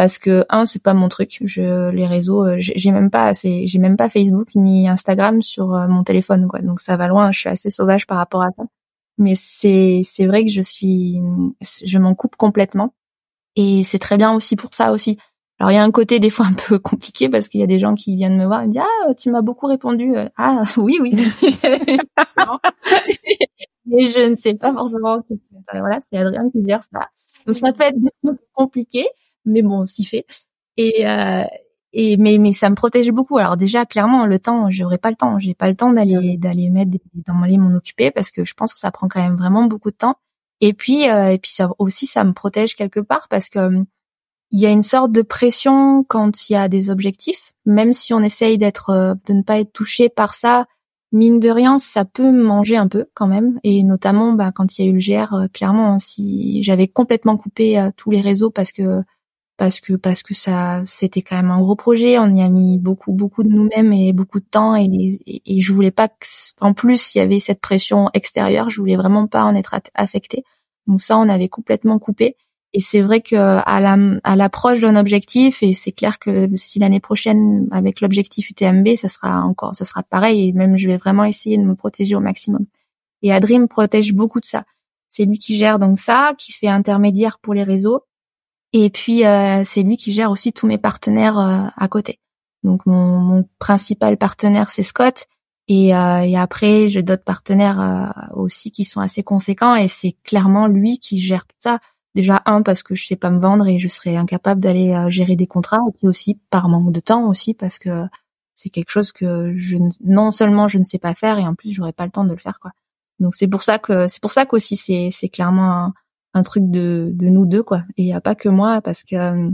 S3: parce que un c'est pas mon truc. Je les réseaux, euh, j'ai même pas j'ai même pas Facebook ni Instagram sur euh, mon téléphone quoi. Donc ça va loin. Je suis assez sauvage par rapport à ça. Mais c'est c'est vrai que je suis je m'en coupe complètement et c'est très bien aussi pour ça aussi. Alors il y a un côté des fois un peu compliqué parce qu'il y a des gens qui viennent me voir et me disent ah tu m'as beaucoup répondu ah oui oui mais je ne sais pas forcément voilà c'est Adrien qui gère ça donc ça peut être compliqué mais bon s'y fait. Et euh, et mais mais ça me protège beaucoup. Alors déjà clairement le temps j'aurais pas le temps. J'ai pas le temps d'aller d'aller mettre dans aller m'en occuper parce que je pense que ça prend quand même vraiment beaucoup de temps. Et puis euh, et puis ça aussi ça me protège quelque part parce que il y a une sorte de pression quand il y a des objectifs, même si on essaye d'être, euh, de ne pas être touché par ça. Mine de rien, ça peut manger un peu quand même, et notamment bah, quand il y a eu le GR, euh, clairement, hein, si j'avais complètement coupé euh, tous les réseaux parce que parce que parce que ça c'était quand même un gros projet, on y a mis beaucoup beaucoup de nous-mêmes et beaucoup de temps, et, et, et je voulais pas qu'en plus il y avait cette pression extérieure, je voulais vraiment pas en être affecté. Donc ça, on avait complètement coupé. Et c'est vrai que à l'approche d'un objectif, et c'est clair que si l'année prochaine avec l'objectif UTMB, ça sera encore, ça sera pareil. Et même je vais vraiment essayer de me protéger au maximum. Et Adrim protège beaucoup de ça. C'est lui qui gère donc ça, qui fait intermédiaire pour les réseaux. Et puis euh, c'est lui qui gère aussi tous mes partenaires euh, à côté. Donc mon, mon principal partenaire c'est Scott. Et, euh, et après j'ai d'autres partenaires aussi qui sont assez conséquents. Et c'est clairement lui qui gère tout ça Déjà un parce que je sais pas me vendre et je serais incapable d'aller euh, gérer des contrats et puis aussi par manque de temps aussi parce que c'est quelque chose que je non seulement je ne sais pas faire et en plus j'aurais pas le temps de le faire quoi. Donc c'est pour ça que c'est pour ça qu'aussi c'est c'est clairement un, truc de de nous deux quoi. Et il y a pas que moi parce que euh,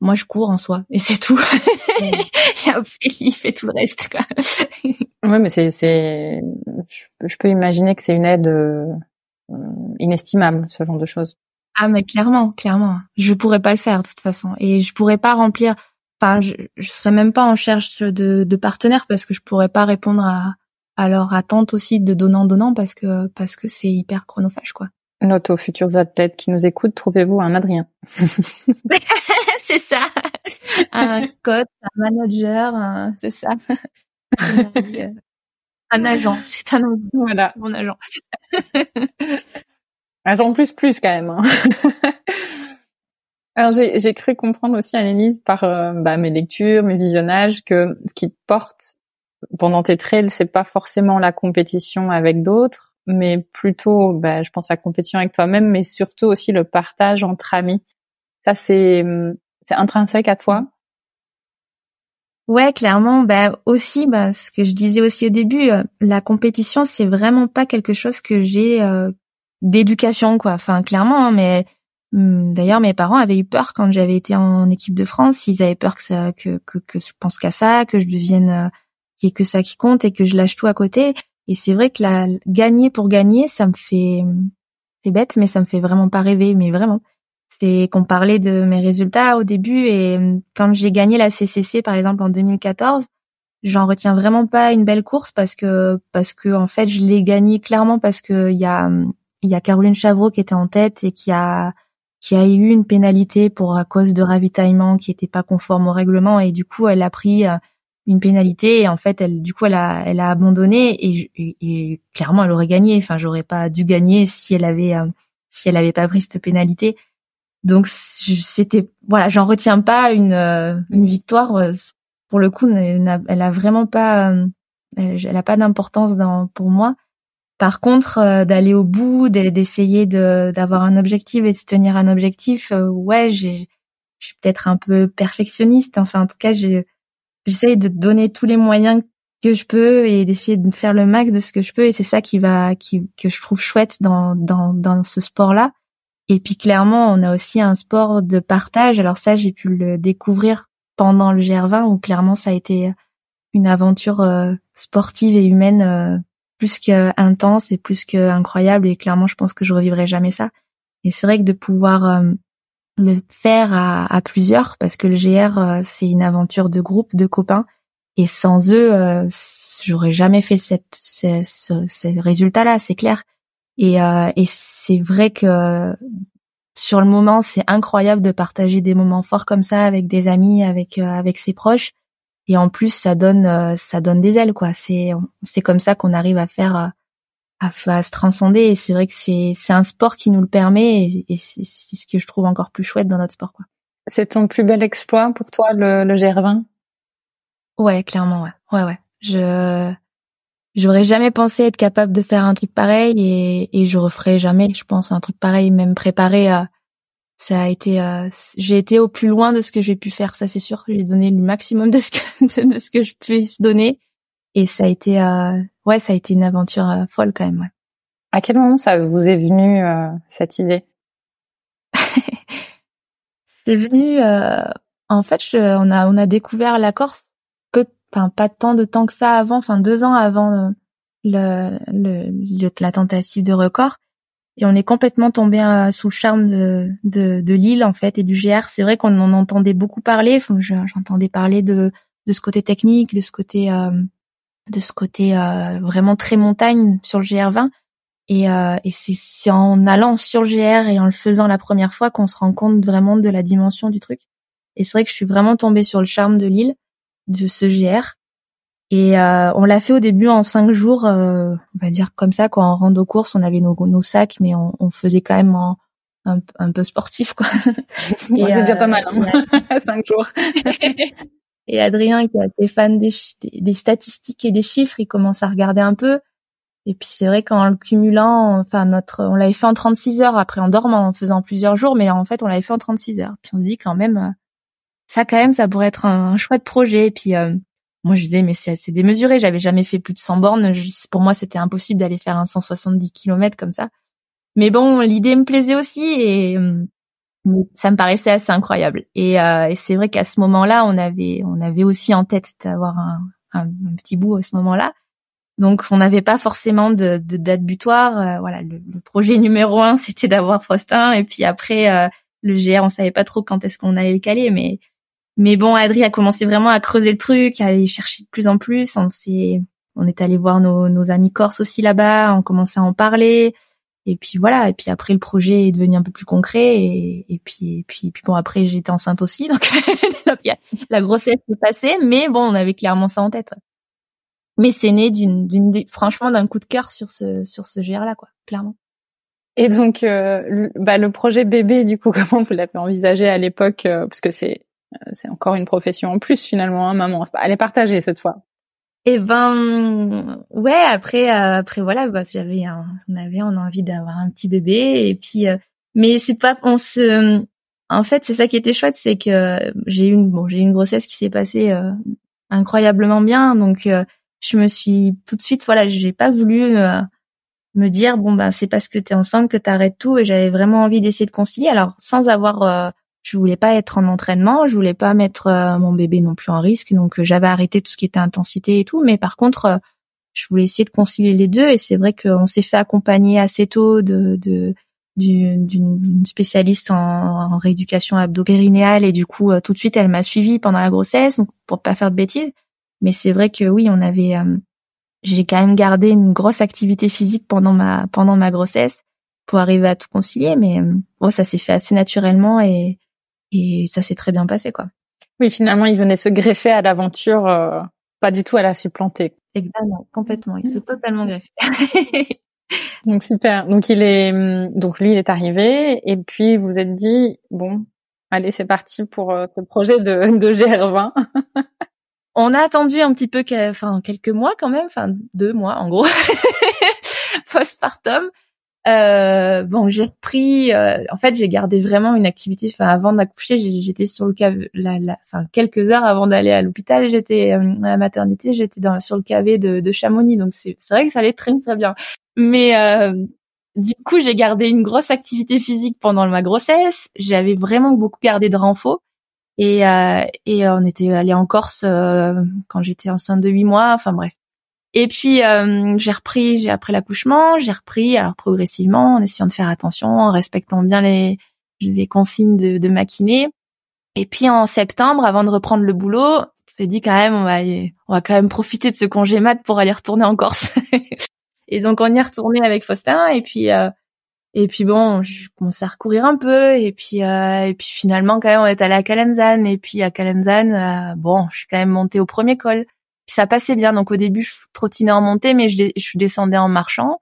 S3: moi je cours en soi et c'est tout. et après il fait tout le reste quoi.
S2: ouais mais c'est c'est je, peux imaginer que c'est une aide euh, inestimable ce genre de choses.
S3: Ah mais clairement, clairement, je pourrais pas le faire de toute façon et je pourrais pas remplir. Enfin, je, je serais même pas en recherche de, de partenaires parce que je pourrais pas répondre à, à leur attente aussi de donnant donnant parce que parce que c'est hyper chronophage quoi.
S2: Note aux futurs athlètes qui nous écoutent, trouvez-vous un Adrien?
S3: c'est ça, un coach, un manager, c'est ça. un agent, c'est un voilà mon agent.
S2: En plus plus quand même. Hein. Alors j'ai cru comprendre aussi, Annelise, par euh, bah, mes lectures, mes visionnages, que ce qui te porte pendant tes trails, c'est pas forcément la compétition avec d'autres, mais plutôt, bah, je pense, la compétition avec toi-même, mais surtout aussi le partage entre amis. Ça, c'est c'est intrinsèque à toi?
S3: Ouais, clairement. Bah aussi, bah, ce que je disais aussi au début, euh, la compétition, c'est vraiment pas quelque chose que j'ai euh, d'éducation quoi enfin clairement hein, mais hmm, d'ailleurs mes parents avaient eu peur quand j'avais été en équipe de France ils avaient peur que ça que que, que je pense qu'à ça que je devienne euh, qu'il y ait que ça qui compte et que je lâche tout à côté et c'est vrai que la gagner pour gagner ça me fait c'est bête mais ça me fait vraiment pas rêver mais vraiment. C'est qu'on parlait de mes résultats au début et quand j'ai gagné la CCC par exemple en 2014 j'en retiens vraiment pas une belle course parce que parce que en fait je l'ai gagné clairement parce que il y a il y a Caroline Chavreau qui était en tête et qui a qui a eu une pénalité pour à cause de ravitaillement qui était pas conforme au règlement et du coup elle a pris une pénalité et en fait elle du coup elle a elle a abandonné et, et, clairement elle aurait gagné. Enfin j'aurais pas dû gagner si elle avait euh, si elle avait pas pris cette pénalité. Donc c'était voilà j'en retiens pas une euh, une victoire pour le coup elle a, elle a vraiment pas elle, a pas d'importance dans pour moi. Par contre, euh, d'aller au bout, d'essayer de d'avoir un objectif et de se tenir un objectif, euh, ouais, j'ai, je suis peut-être un peu perfectionniste. Enfin, en tout cas, j'essaye de donner tous les moyens que je peux et d'essayer de faire le max de ce que je peux. Et c'est ça qui va, qui que je trouve chouette dans dans dans ce sport-là. Et puis clairement, on a aussi un sport de partage. Alors ça, j'ai pu le découvrir pendant le GR20 où clairement ça a été une aventure euh, sportive et humaine plus que intense et plus que incroyable et clairement je pense que je revivrai jamais ça et c'est vrai que de pouvoir euh, le faire à, plusieurs parce que le GR euh, c'est une aventure de groupe de copains et sans eux euh, j'aurais jamais fait cette ce, ce, résultat là c'est clair et, et c'est vrai que sur le moment, c'est incroyable de partager des moments forts comme ça avec des amis, avec avec ses proches. Et en plus, ça donne ça donne des ailes, quoi. C'est c'est comme ça qu'on arrive à faire à, se transcender. Et c'est vrai que c'est c'est un sport qui nous le permet, et, et c'est ce que je trouve encore plus chouette dans notre sport, quoi.
S2: C'est ton plus bel exploit pour toi, le, le GR20
S3: Ouais, clairement, ouais. Ouais, ouais. Je j'aurais jamais pensé être capable de faire un truc pareil et, et je referai jamais, je pense, un truc pareil, même préparé. à ça a été, euh, j'ai été au plus loin de ce que j'ai pu faire, ça c'est sûr. J'ai donné le maximum de ce que de, ce que je puisse donner et ça a été, euh, ouais, ça a été une aventure euh, folle quand même. Ouais.
S2: À quel moment ça vous est venu cette idée?
S3: C'est venu, en fait, on a on a découvert la Corse enfin pas tant de temps que ça avant, enfin deux ans avant euh, le, le, la tentative de record. Et on est complètement tombé euh, sous le charme de, de, de l'île en fait et du GR. C'est vrai qu'on en entendait beaucoup parler. J'entendais parler de, de ce côté technique, de ce côté euh, de ce côté vraiment très montagne sur le GR20. Et, et c'est en allant sur le GR et en le faisant la première fois qu'on se rend compte vraiment de la dimension du truc. Et c'est vrai que je suis vraiment tombée sur le charme de l'île de ce GR. Et euh, on l'a fait au début en cinq jours, euh, on va dire comme ça, quoi. En rando course, on avait nos, nos sacs, mais on, on faisait quand même un, un, peu sportif, quoi.
S2: c'est déjà pas mal, hein cinq jours.
S3: et Adrien, qui est fan des, statistiques et des chiffres, il commence à regarder un peu. Et puis c'est vrai qu'en le cumulant, enfin notre, on l'avait fait en 36 heures, après en dormant, en faisant plusieurs jours, mais en fait on l'avait fait en 36 heures. Puis on se dit quand même, euh, ça quand même, ça pourrait être un, chouette projet. Et puis euh, moi je disais mais c'est démesuré, j'avais jamais fait plus de 100 bornes. pour moi c'était impossible d'aller faire un 170 km comme ça. Mais bon, l'idée me plaisait aussi et euh, ça me paraissait assez incroyable. Et, euh, et c'est vrai qu'à ce moment-là, on avait on avait aussi en tête d'avoir un, un, petit bout à ce moment-là. Donc on n'avait pas forcément de, de date butoir. voilà, le, projet numéro un c'était d'avoir Faustin et puis après le GR, on savait pas trop quand est-ce qu'on allait le caler, mais mais bon, Adri a commencé vraiment à creuser le truc, à aller chercher de plus en plus. On s'est, on est allé voir nos, nos amis corses aussi là-bas, on commençait à en parler. Et puis voilà. Et puis après, le projet est devenu un peu plus concret. Et, et puis, et puis, puis bon, après, j'étais enceinte aussi, donc, la grossesse est passée. Mais bon, on avait clairement ça en tête. Mais c'est né d'une, d'une, franchement, d'un coup de cœur sur ce, sur ce GR là, quoi, clairement.
S2: Et donc, euh, le, bah, le projet bébé, du coup, comment vous l'avez envisagé à l'époque euh, Parce que c'est euh, c'est encore une profession en plus finalement, hein, maman. Elle est partagée cette fois.
S3: Eh ben ouais après euh, après voilà bah, j'avais on avait on a envie d'avoir un petit bébé et puis euh, mais c'est pas on se en fait c'est ça qui était chouette c'est que j'ai eu une bon j'ai une grossesse qui s'est passée incroyablement bien. Donc je me suis tout de suite voilà j'ai pas voulu me dire bon ben c'est parce que t'es enceinte que t'arrêtes tout et j'avais vraiment envie d'essayer de concilier. Alors sans avoir je voulais pas être en entraînement, je voulais pas mettre euh, mon bébé non plus en risque, donc euh, j'avais arrêté tout ce qui était intensité et tout. Mais par contre, euh, je voulais essayer de concilier les deux et c'est vrai qu'on s'est fait accompagner assez tôt de, de d'une spécialiste en, en, rééducation abdo-périnéale et du coup tout de suite elle m'a suivi pendant la grossesse donc pour pas faire de bêtises mais c'est vrai que oui on avait j'ai quand même gardé une grosse activité physique pendant ma pendant ma grossesse pour arriver à tout concilier mais bon ça s'est fait assez naturellement et et ça s'est très bien passé quoi.
S2: Oui, finalement, il venait se greffer à l'aventure, euh, pas du tout à la supplanter.
S3: Exactement, complètement. Il s'est totalement greffé.
S2: donc super. Donc il est, donc lui, il est arrivé, et puis vous êtes dit, bon, allez, c'est parti pour euh, ce projet de, de GR20.
S3: On a attendu un petit peu, enfin quelques mois quand même, enfin deux mois en gros, postpartum. Euh, bon, j'ai repris. Euh, en fait, j'ai gardé vraiment une activité. Enfin, avant d'accoucher, j'étais sur le cavé. La, la, enfin, quelques heures avant d'aller à l'hôpital, j'étais euh, à la maternité. J'étais dans sur le cavé de, de Chamonix. Donc, c'est vrai que ça allait très très bien. Mais euh, du coup, j'ai gardé une grosse activité physique pendant ma grossesse. J'avais vraiment beaucoup gardé de renfort. Et, et on était allé en Corse quand j'étais enceinte de huit mois. Enfin bref, et puis euh, j'ai repris, j'ai après l'accouchement, j'ai repris alors progressivement en essayant de faire attention, en respectant bien les les consignes de, de ma Et puis en septembre, avant de reprendre le boulot, s'est dit quand même on va aller, on va quand même profiter de ce congé mat pour aller retourner en Corse. et donc on y est retourné avec Faustin et puis euh, Et puis bon, je commençais à recourir un peu et puis euh, et puis finalement quand même on est allé à Calenzane et puis à Calenzane euh, bon, je suis quand même montée au premier col. Puis ça passait bien donc au début je trottinais en montée mais je, je descendais en marchant.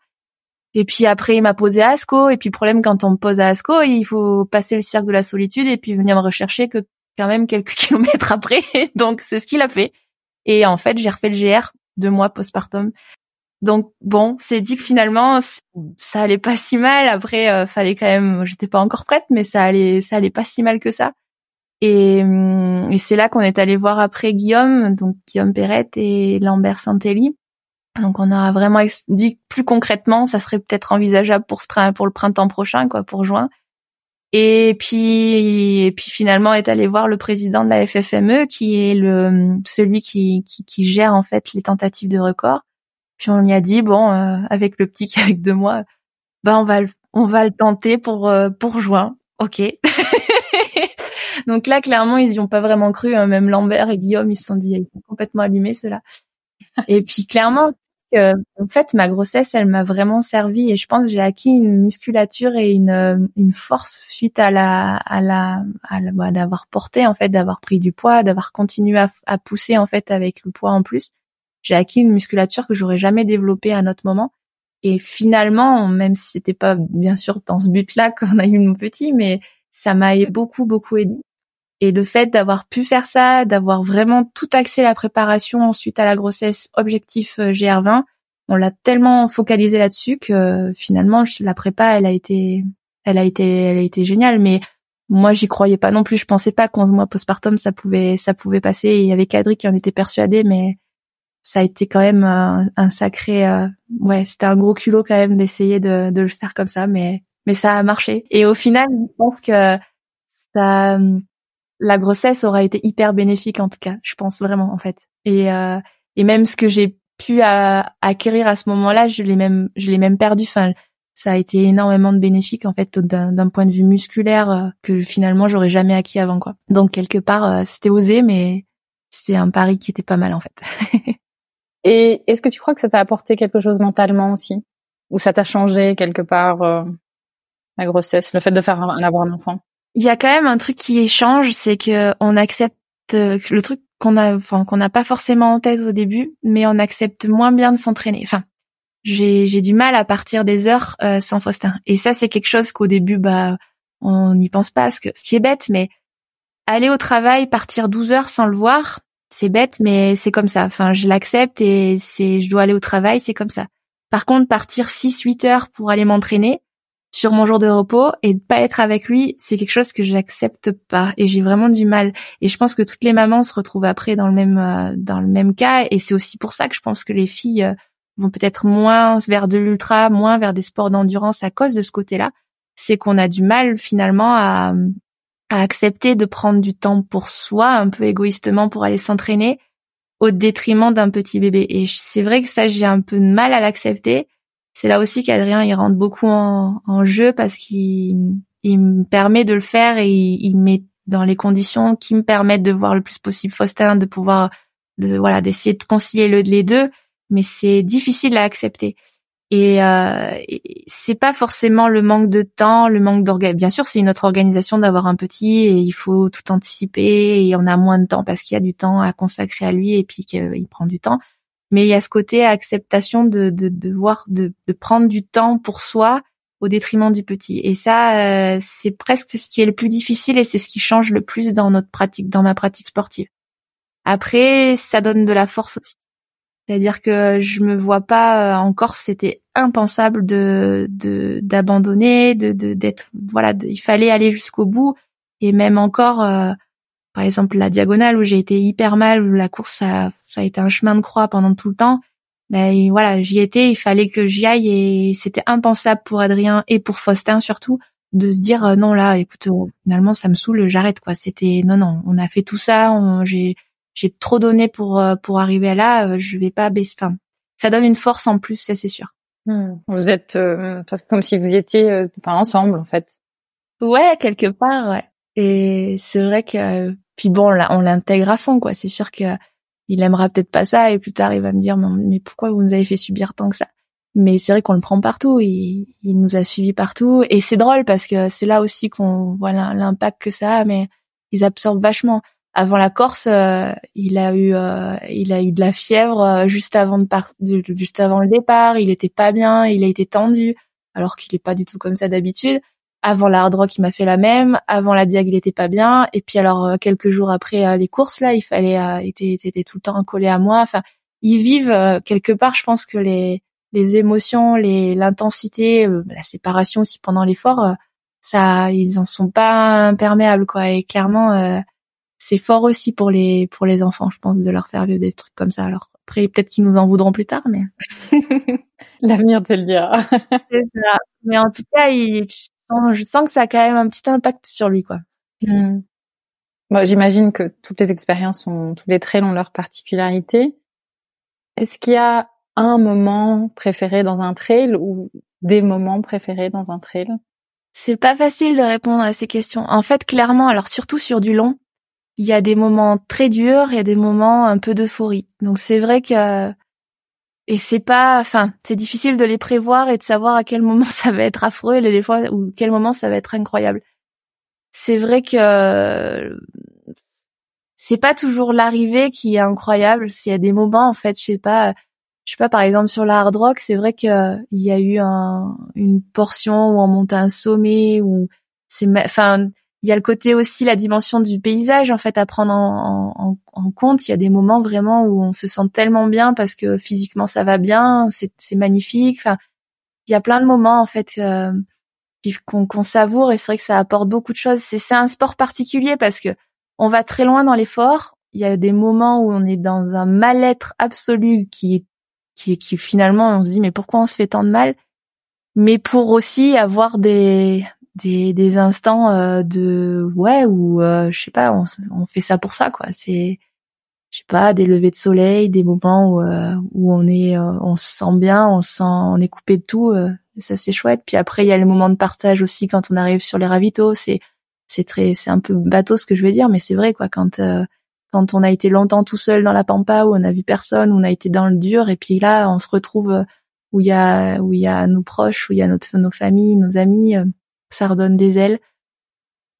S3: Et puis après il m'a posé à Asco et puis problème quand on me pose à Asco, il faut passer le cirque de la solitude et puis venir me rechercher que quand même quelques kilomètres après. donc c'est ce qu'il a fait. Et en fait, j'ai refait le GR deux mois postpartum donc bon, c'est dit que finalement ça allait pas si mal. Après, euh, fallait quand même, j'étais pas encore prête, mais ça allait, ça allait pas si mal que ça. Et, hum, et c'est là qu'on est allé voir après Guillaume, donc Guillaume Perrette et Lambert Santelli. Donc on aura vraiment dit plus concrètement, ça serait peut-être envisageable pour ce pour le printemps prochain, quoi, pour juin. Et puis, et puis finalement, est allé voir le président de la FFME, qui est le celui qui, qui, qui gère en fait les tentatives de record puis on y a dit bon, euh, avec le petit qui est avec deux mois, ben on va le, on va le tenter pour euh, pour juin. Ok. Donc là, clairement, ils y ont pas vraiment cru. Hein. Même Lambert et Guillaume, ils se sont dit, ils sont complètement allumés, ceux-là. Et puis clairement, euh, en fait, ma grossesse, elle m'a vraiment servi et je pense que j'ai acquis une musculature et une une force suite à la à la, à la bah, d'avoir porté en fait, d'avoir pris du poids, d'avoir continué à, à pousser en fait avec le poids en plus j'ai acquis une musculature que j'aurais jamais développée à un autre moment. Et finalement, même si c'était pas bien sûr dans ce but-là qu'on a eu mon petit, mais ça m'a beaucoup beaucoup aidé. Et le fait d'avoir pu faire ça, d'avoir vraiment tout axé la préparation ensuite à la grossesse, objectif euh, GR20, on l'a tellement focalisé là-dessus que finalement la prépa, elle a été, elle a été, elle a été géniale. Mais moi, j'y croyais pas non plus. Je pensais pas qu'en mois postpartum ça pouvait, ça pouvait passer. Et il y avait Kadri qui en était persuadé, mais ça a été quand même un, sacré euh, ouais c'était un gros culot quand même d'essayer de, de le faire comme ça mais mais ça a marché et au final je pense que ça la grossesse aura été hyper bénéfique en tout cas je pense vraiment en fait. Et euh, et même ce que j'ai pu acquérir à ce moment-là je l'ai même je l'ai même perdu. Enfin ça a été énormément de bénéfiques en fait d'un point de vue musculaire euh, que finalement j'aurais jamais acquis avant quoi. Donc quelque part c'était osé mais c'était un pari qui était pas mal en fait.
S2: Et est-ce que tu crois que ça t'a apporté quelque chose mentalement aussi? Ou ça t'a changé quelque part euh, la grossesse, le fait de faire un, avoir un enfant?
S3: Il y a quand même un truc qui change, c'est que on accepte euh, le truc qu'on a, qu'on n'a pas forcément en tête au début, mais on accepte moins bien de s'entraîner. Enfin, j'ai du mal à partir des heures euh, sans Faustin. Et ça, c'est quelque chose qu'au début, bah, on n'y pense pas, ce qui est bête, mais aller au travail, partir 12 heures sans le voir, c'est bête, mais c'est comme ça. Enfin, je l'accepte et c'est, je dois aller au travail, c'est comme ça. Par contre, partir 6-8 heures pour aller m'entraîner sur mon jour de repos et ne pas être avec lui, c'est quelque chose que j'accepte pas et j'ai vraiment du mal. Et je pense que toutes les mamans se retrouvent après dans le même euh, dans le même cas et c'est aussi pour ça que je pense que les filles euh, vont peut-être moins vers de l'ultra, moins vers des sports d'endurance à cause de ce côté-là. C'est qu'on a du mal finalement à, à accepter de prendre du temps pour soi, un peu égoïstement pour aller s'entraîner, au détriment d'un petit bébé. Et c'est vrai que ça, j'ai un peu de mal à l'accepter. C'est là aussi qu'Adrien, il rentre beaucoup en, jeu parce qu'il il me permet de le faire et il, met dans les conditions qui me permettent de voir le plus possible Faustin, de pouvoir, de, voilà, d'essayer de concilier le, les deux. Mais c'est difficile à accepter. Et, euh, c'est pas forcément le manque de temps, le manque d'organisation. Bien sûr, c'est une autre organisation d'avoir un petit et il faut tout anticiper et on a moins de temps parce qu'il y a du temps à consacrer à lui et puis qu'il prend du temps. Mais il y a ce côté acceptation de de, de voir de, de prendre du temps pour soi au détriment du petit. Et ça, euh, c'est presque ce qui est le plus difficile et c'est ce qui change le plus dans notre pratique, dans ma pratique sportive. Après, ça donne de la force aussi. C'est-à-dire que je me vois pas euh, encore, c'était impensable de d'abandonner, de d'être voilà, il fallait aller jusqu'au bout et même encore euh, par exemple la diagonale où j'ai été hyper mal, où la course ça, ça a été un chemin de croix pendant tout le temps. Ben voilà, j'y étais, il fallait que j'y aille et c'était impensable pour Adrien et pour Faustin surtout de se dire euh, non là, écoute, finalement ça me saoule, j'arrête quoi. C'était non non, on a fait tout ça, j'ai j'ai trop donné pour euh, pour arriver à là, euh, je vais pas baisser. Enfin, ça donne une force en plus, ça c'est sûr.
S2: Hmm. Vous êtes euh, parce que comme si vous étiez enfin ensemble en fait.
S3: Ouais, quelque part, ouais. Et c'est vrai que puis bon, on l'intègre à fond quoi. C'est sûr que il aimera peut-être pas ça et plus tard il va me dire mais pourquoi vous nous avez fait subir tant que ça? Mais c'est vrai qu'on le prend partout. Il, il nous a suivis partout et c'est drôle parce que c'est là aussi qu'on voit l'impact que ça a. Mais ils absorbent vachement. Avant la Corse, euh, il a eu euh, il a eu de la fièvre euh, juste avant juste avant le départ. Il était pas bien, il a été tendu alors qu'il est pas du tout comme ça d'habitude. Avant la hard rock, il m'a fait la même. Avant la diag, il était pas bien. Et puis alors quelques jours après les courses là, il fallait était était tout le temps collé à moi. Enfin, ils vivent quelque part. Je pense que les les émotions, les l'intensité, euh, la séparation aussi pendant l'effort, euh, ça, ils en sont pas imperméables quoi. Et clairement, euh, c'est fort aussi pour les pour les enfants, je pense, de leur faire vivre des trucs comme ça. Alors après, peut-être qu'ils nous en voudront plus tard, mais
S2: l'avenir te le dira.
S3: mais en tout cas, je sens que ça a quand même un petit impact sur lui quoi.
S2: Hmm. j'imagine que toutes les expériences ont, tous les traits ont leur particularité. Est-ce qu'il y a un moment préféré dans un trail ou des moments préférés dans un trail?
S3: C'est pas facile de répondre à ces questions. En fait, clairement, alors surtout sur du long, il y a des moments très durs, il y a des moments un peu d'euphorie. Donc c'est vrai que et c'est pas enfin, c'est difficile de les prévoir et de savoir à quel moment ça va être affreux et les fois ou quel moment ça va être incroyable. C'est vrai que c'est pas toujours l'arrivée qui est incroyable, s'il y a des moments en fait, je sais pas, je sais pas, par exemple sur la hard rock, c'est vrai qu'il y a eu un, une portion où on monte un sommet, où c'est, enfin, il y a le côté aussi la dimension du paysage en fait à prendre en, compte. Il y a des moments vraiment où on se sent tellement bien parce que physiquement ça va bien, c'est, magnifique. Enfin, il y a plein de moments en fait euh, qu'on, savoure et c'est vrai que ça apporte beaucoup de choses. C'est, c'est un sport particulier parce que on va très loin dans l'effort. Il y a des moments où on est dans un mal-être absolu qui est qui, qui finalement on se dit mais pourquoi on se fait tant de mal? Mais pour aussi avoir des des, instants euh, de ouais ou euh, je sais pas on, fait ça pour ça quoi. C'est je sais pas des levées de soleil des moments où euh, où on est on se sent bien on se sent on est coupé de tout ça c'est chouette. Puis après il y a les moments de partage aussi quand on arrive sur les ravitaux. C'est c'est très c'est un peu bateau ce que je vais dire mais c'est vrai quoi. Quand quand on a été longtemps tout seul dans la pampa où on a vu personne, où on a été dans le dur et puis là on se retrouve euh, où il y a où il y a nos proches, où il y a notre nos familles, nos amis, euh, ça redonne des ailes.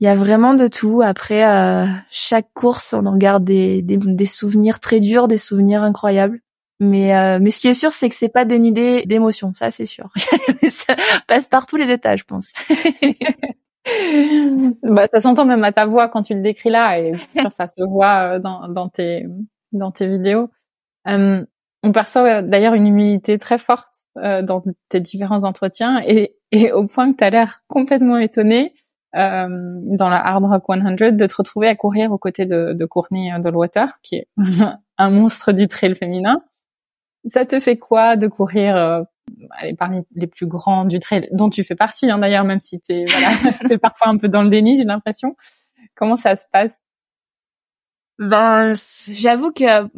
S3: Il y a vraiment de tout. Après euh, chaque course, on en garde des, des, des souvenirs très durs, des souvenirs incroyables. Mais mais ce qui est sûr, c'est que c'est pas dénudé d'émotions, ça c'est sûr. ça passe par tous les étages, je pense.
S2: bah, ça s'entend même à ta voix quand tu le décris là, et ça se voit euh, dans, dans tes dans tes vidéos. Euh, on perçoit d'ailleurs une humilité très forte euh, dans tes différents entretiens, et, et au point que tu as l'air complètement étonné euh, dans la Hard Rock 100 de te retrouver à courir aux côtés de, de Courtney Dollwater, qui est un monstre du trail féminin. Ça te fait quoi de courir euh, est parmi les plus grands du trail, dont tu fais partie hein, d'ailleurs, même si tu es voilà, parfois un peu dans le déni, j'ai l'impression. Comment ça se passe?
S3: Ben, j'avoue que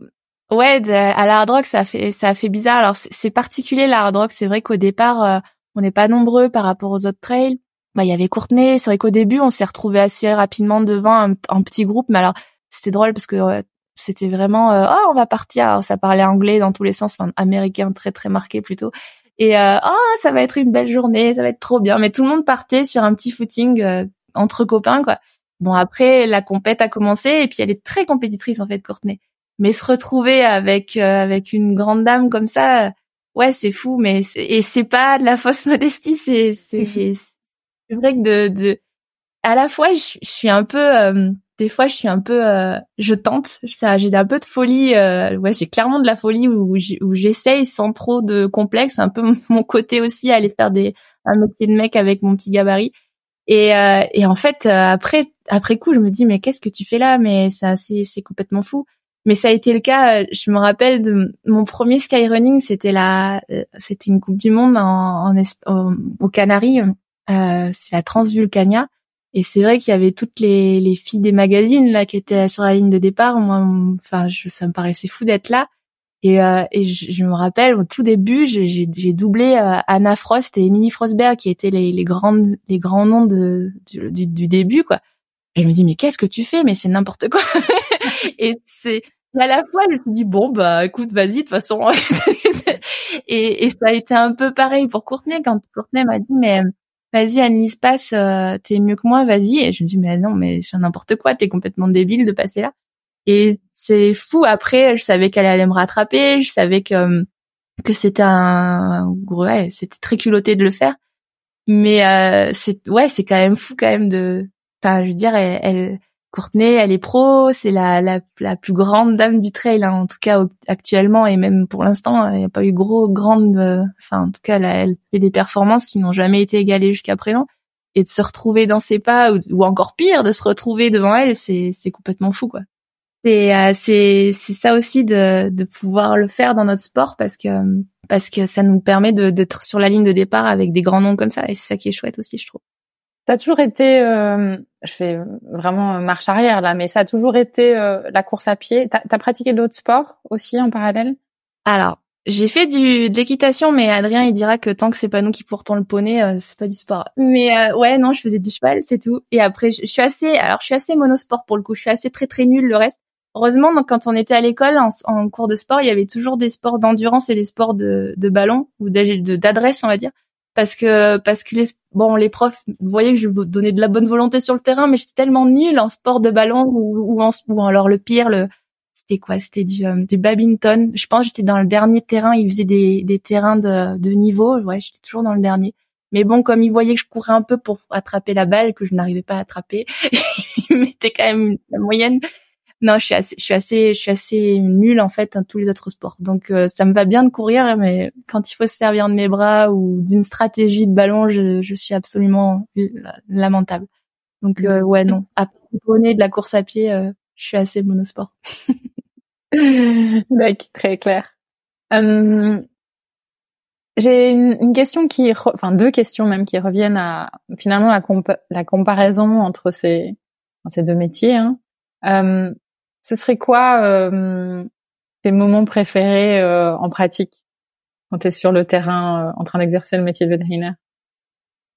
S3: ouais, à la hard rock, ça fait ça fait bizarre. Alors c'est particulier la hard rock. C'est vrai qu'au départ, euh, on n'est pas nombreux par rapport aux autres trails. Bah, il y avait Courtenay. C'est vrai qu'au début, on s'est retrouvé assez rapidement devant un, petit groupe. Mais alors, c'était drôle parce que c'était vraiment, euh, oh, on va partir. ça parlait anglais dans tous les sens, enfin américain très très marqué plutôt. Et euh, oh, ça va être une belle journée, ça va être trop bien. Mais tout le monde partait sur un petit footing euh, entre copains, quoi. Bon, après, la compète a commencé et puis elle est très compétitrice en fait, Courtenay. Mais se retrouver avec euh, avec une grande dame comme ça, ouais, c'est fou. Mais et c'est pas de la fausse modestie, c'est c'est c'est vrai que de de à la fois je, je suis un peu euh, des fois je suis un peu euh, je tente ça j'ai un peu de folie euh, ouais j'ai clairement de la folie où, où j'essaye sans trop de complexe un peu mon côté aussi aller faire des un métier de mec avec mon petit gabarit. Et euh, et en fait après après coup je me dis mais qu'est-ce que tu fais là? Mais ça c'est c'est complètement fou mais ça a été le cas je me rappelle de mon premier skyrunning c'était la c'était une coupe du monde en, en, au Canaries c'est la Transvulcania et c'est vrai qu'il y avait toutes les, les filles des magazines là qui étaient sur la ligne de départ. Moi, enfin, je, ça me paraissait fou d'être là. Et, euh, et je, je, me rappelle au tout début, j'ai doublé euh, Anna Frost et Emily Frostberg qui étaient les, les grandes les grands noms de, du, du, du début quoi. Et je me dis mais qu'est-ce que tu fais? Mais c'est n'importe quoi. et c'est à la fois je me dis bon bah écoute vas-y de toute façon et, et ça a été un peu pareil pour Courtenay quand Courtenay m'a dit mais vas-y Annelise passe, euh, t'es mieux que moi, vas-y. Et je me dis mais non mais je n'importe quoi, t'es complètement débile de passer là. Et c'est fou. Après, je savais qu'elle allait me rattraper, je savais que que c'était un ouais, c'était très culotté de le faire. Mais euh, c'est ouais, c'est quand même fou quand même de. Enfin, je veux dire, elle Courtenay, elle est pro, c'est la, la, la plus grande dame du trail, hein, en tout cas actuellement et même pour l'instant, il n'y a pas eu gros grande, euh, enfin en tout cas, elle fait des performances qui n'ont jamais été égalées jusqu'à présent. Et de se retrouver dans ses pas ou, encore pire, de se retrouver devant elle, c'est complètement fou quoi. C'est euh, c'est ça aussi de de pouvoir le faire dans notre sport parce que parce que ça nous permet d'être sur la ligne de départ avec des grands noms comme ça et c'est ça qui est chouette aussi, je trouve.
S2: Ça a toujours été, euh, je fais vraiment marche arrière là, mais ça a toujours été euh, la course à pied. T'as as pratiqué d'autres sports aussi en parallèle?
S3: Alors, j'ai fait du de l'équitation, mais Adrien il dira que tant que c'est pas nous qui portons le poney, euh, c'est pas du sport. Mais ouais, non, je faisais du cheval, c'est tout. Et après, je, suis assez, alors je suis assez monosport pour le coup. Je suis assez très très nulle le reste. Heureusement, donc, quand on était à l'école en, en, cours de sport, il y avait toujours des sports d'endurance et des sports de, de ballon ou d'adresse, on va dire parce que parce que les bon les profs voyaient que je donnais de la bonne volonté sur le terrain mais j'étais tellement nulle en sport de ballon ou ou, en, alors le pire le c'était quoi? C'était du euh, du badminton. Je pense j'étais dans le dernier terrain. Ils faisaient des des terrains de de niveau. Ouais j'étais toujours dans le dernier. Mais bon comme ils voyaient que je courais un peu pour attraper la balle que je n'arrivais pas à attraper ils mettaient quand même la moyenne non, je suis assez, je suis assez, je suis assez nulle en fait dans tous les autres sports. Donc euh, ça me va bien de courir, mais quand il faut se servir de mes bras ou d'une stratégie de ballon, je, je suis absolument lamentable. Donc euh, ouais non, à de la course à pied, euh, je suis assez monosport.
S2: D'accord, très clair. Hum, j'ai une, question qui, enfin deux questions même qui reviennent à finalement la, la comparaison entre ces, ces deux métiers. Hein. Hum, ce serait quoi euh, tes moments préférés euh, en pratique quand tu es sur le terrain euh, en train d'exercer le métier de vétérinaire?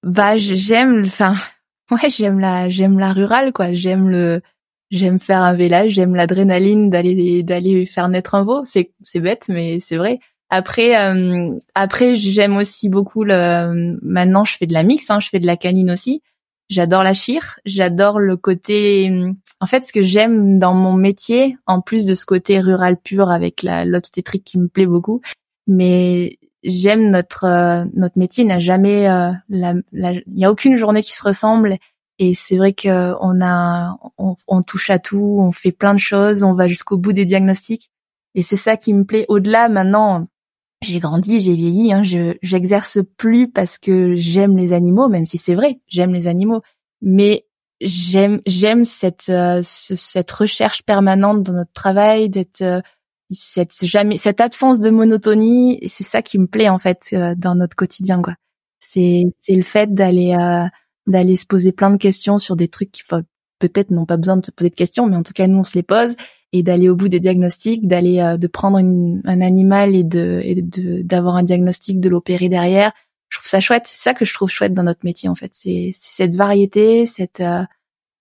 S3: Bah j'aime enfin ouais, j'aime la j'aime la rurale quoi, j'aime le j'aime faire un village, j'aime l'adrénaline d'aller d'aller faire naître un veau, c'est c'est bête mais c'est vrai. Après euh, après j'aime aussi beaucoup le maintenant je fais de la mix hein, je fais de la canine aussi. J'adore la chire, j'adore le côté. En fait, ce que j'aime dans mon métier, en plus de ce côté rural pur avec la l'obstétrique qui me plaît beaucoup, mais j'aime notre euh, notre métier n'a jamais euh, il y a aucune journée qui se ressemble et c'est vrai que on a on, on, touche à tout, on fait plein de choses, on va jusqu'au bout des diagnostics et c'est ça qui me plaît. Au-delà maintenant, j'ai grandi, j'ai vieilli, hein, je j'exerce plus parce que j'aime les animaux, même si c'est vrai, j'aime les animaux, mais j'aime j'aime cette euh, cette recherche permanente dans notre travail, d'être euh, cette jamais cette absence de monotonie, c'est ça qui me plaît en fait euh, dans notre quotidien quoi. C'est c'est le fait d'aller d'aller se poser plein de questions sur des trucs qui peut-être n'ont pas besoin de se poser de questions, mais en tout cas nous on se les pose et d'aller au bout des diagnostics, d'aller euh, de prendre un animal et de d'avoir un diagnostic, de l'opérer derrière. Je trouve ça chouette. C'est ça que je trouve chouette dans notre métier en fait. C'est cette variété, cette euh,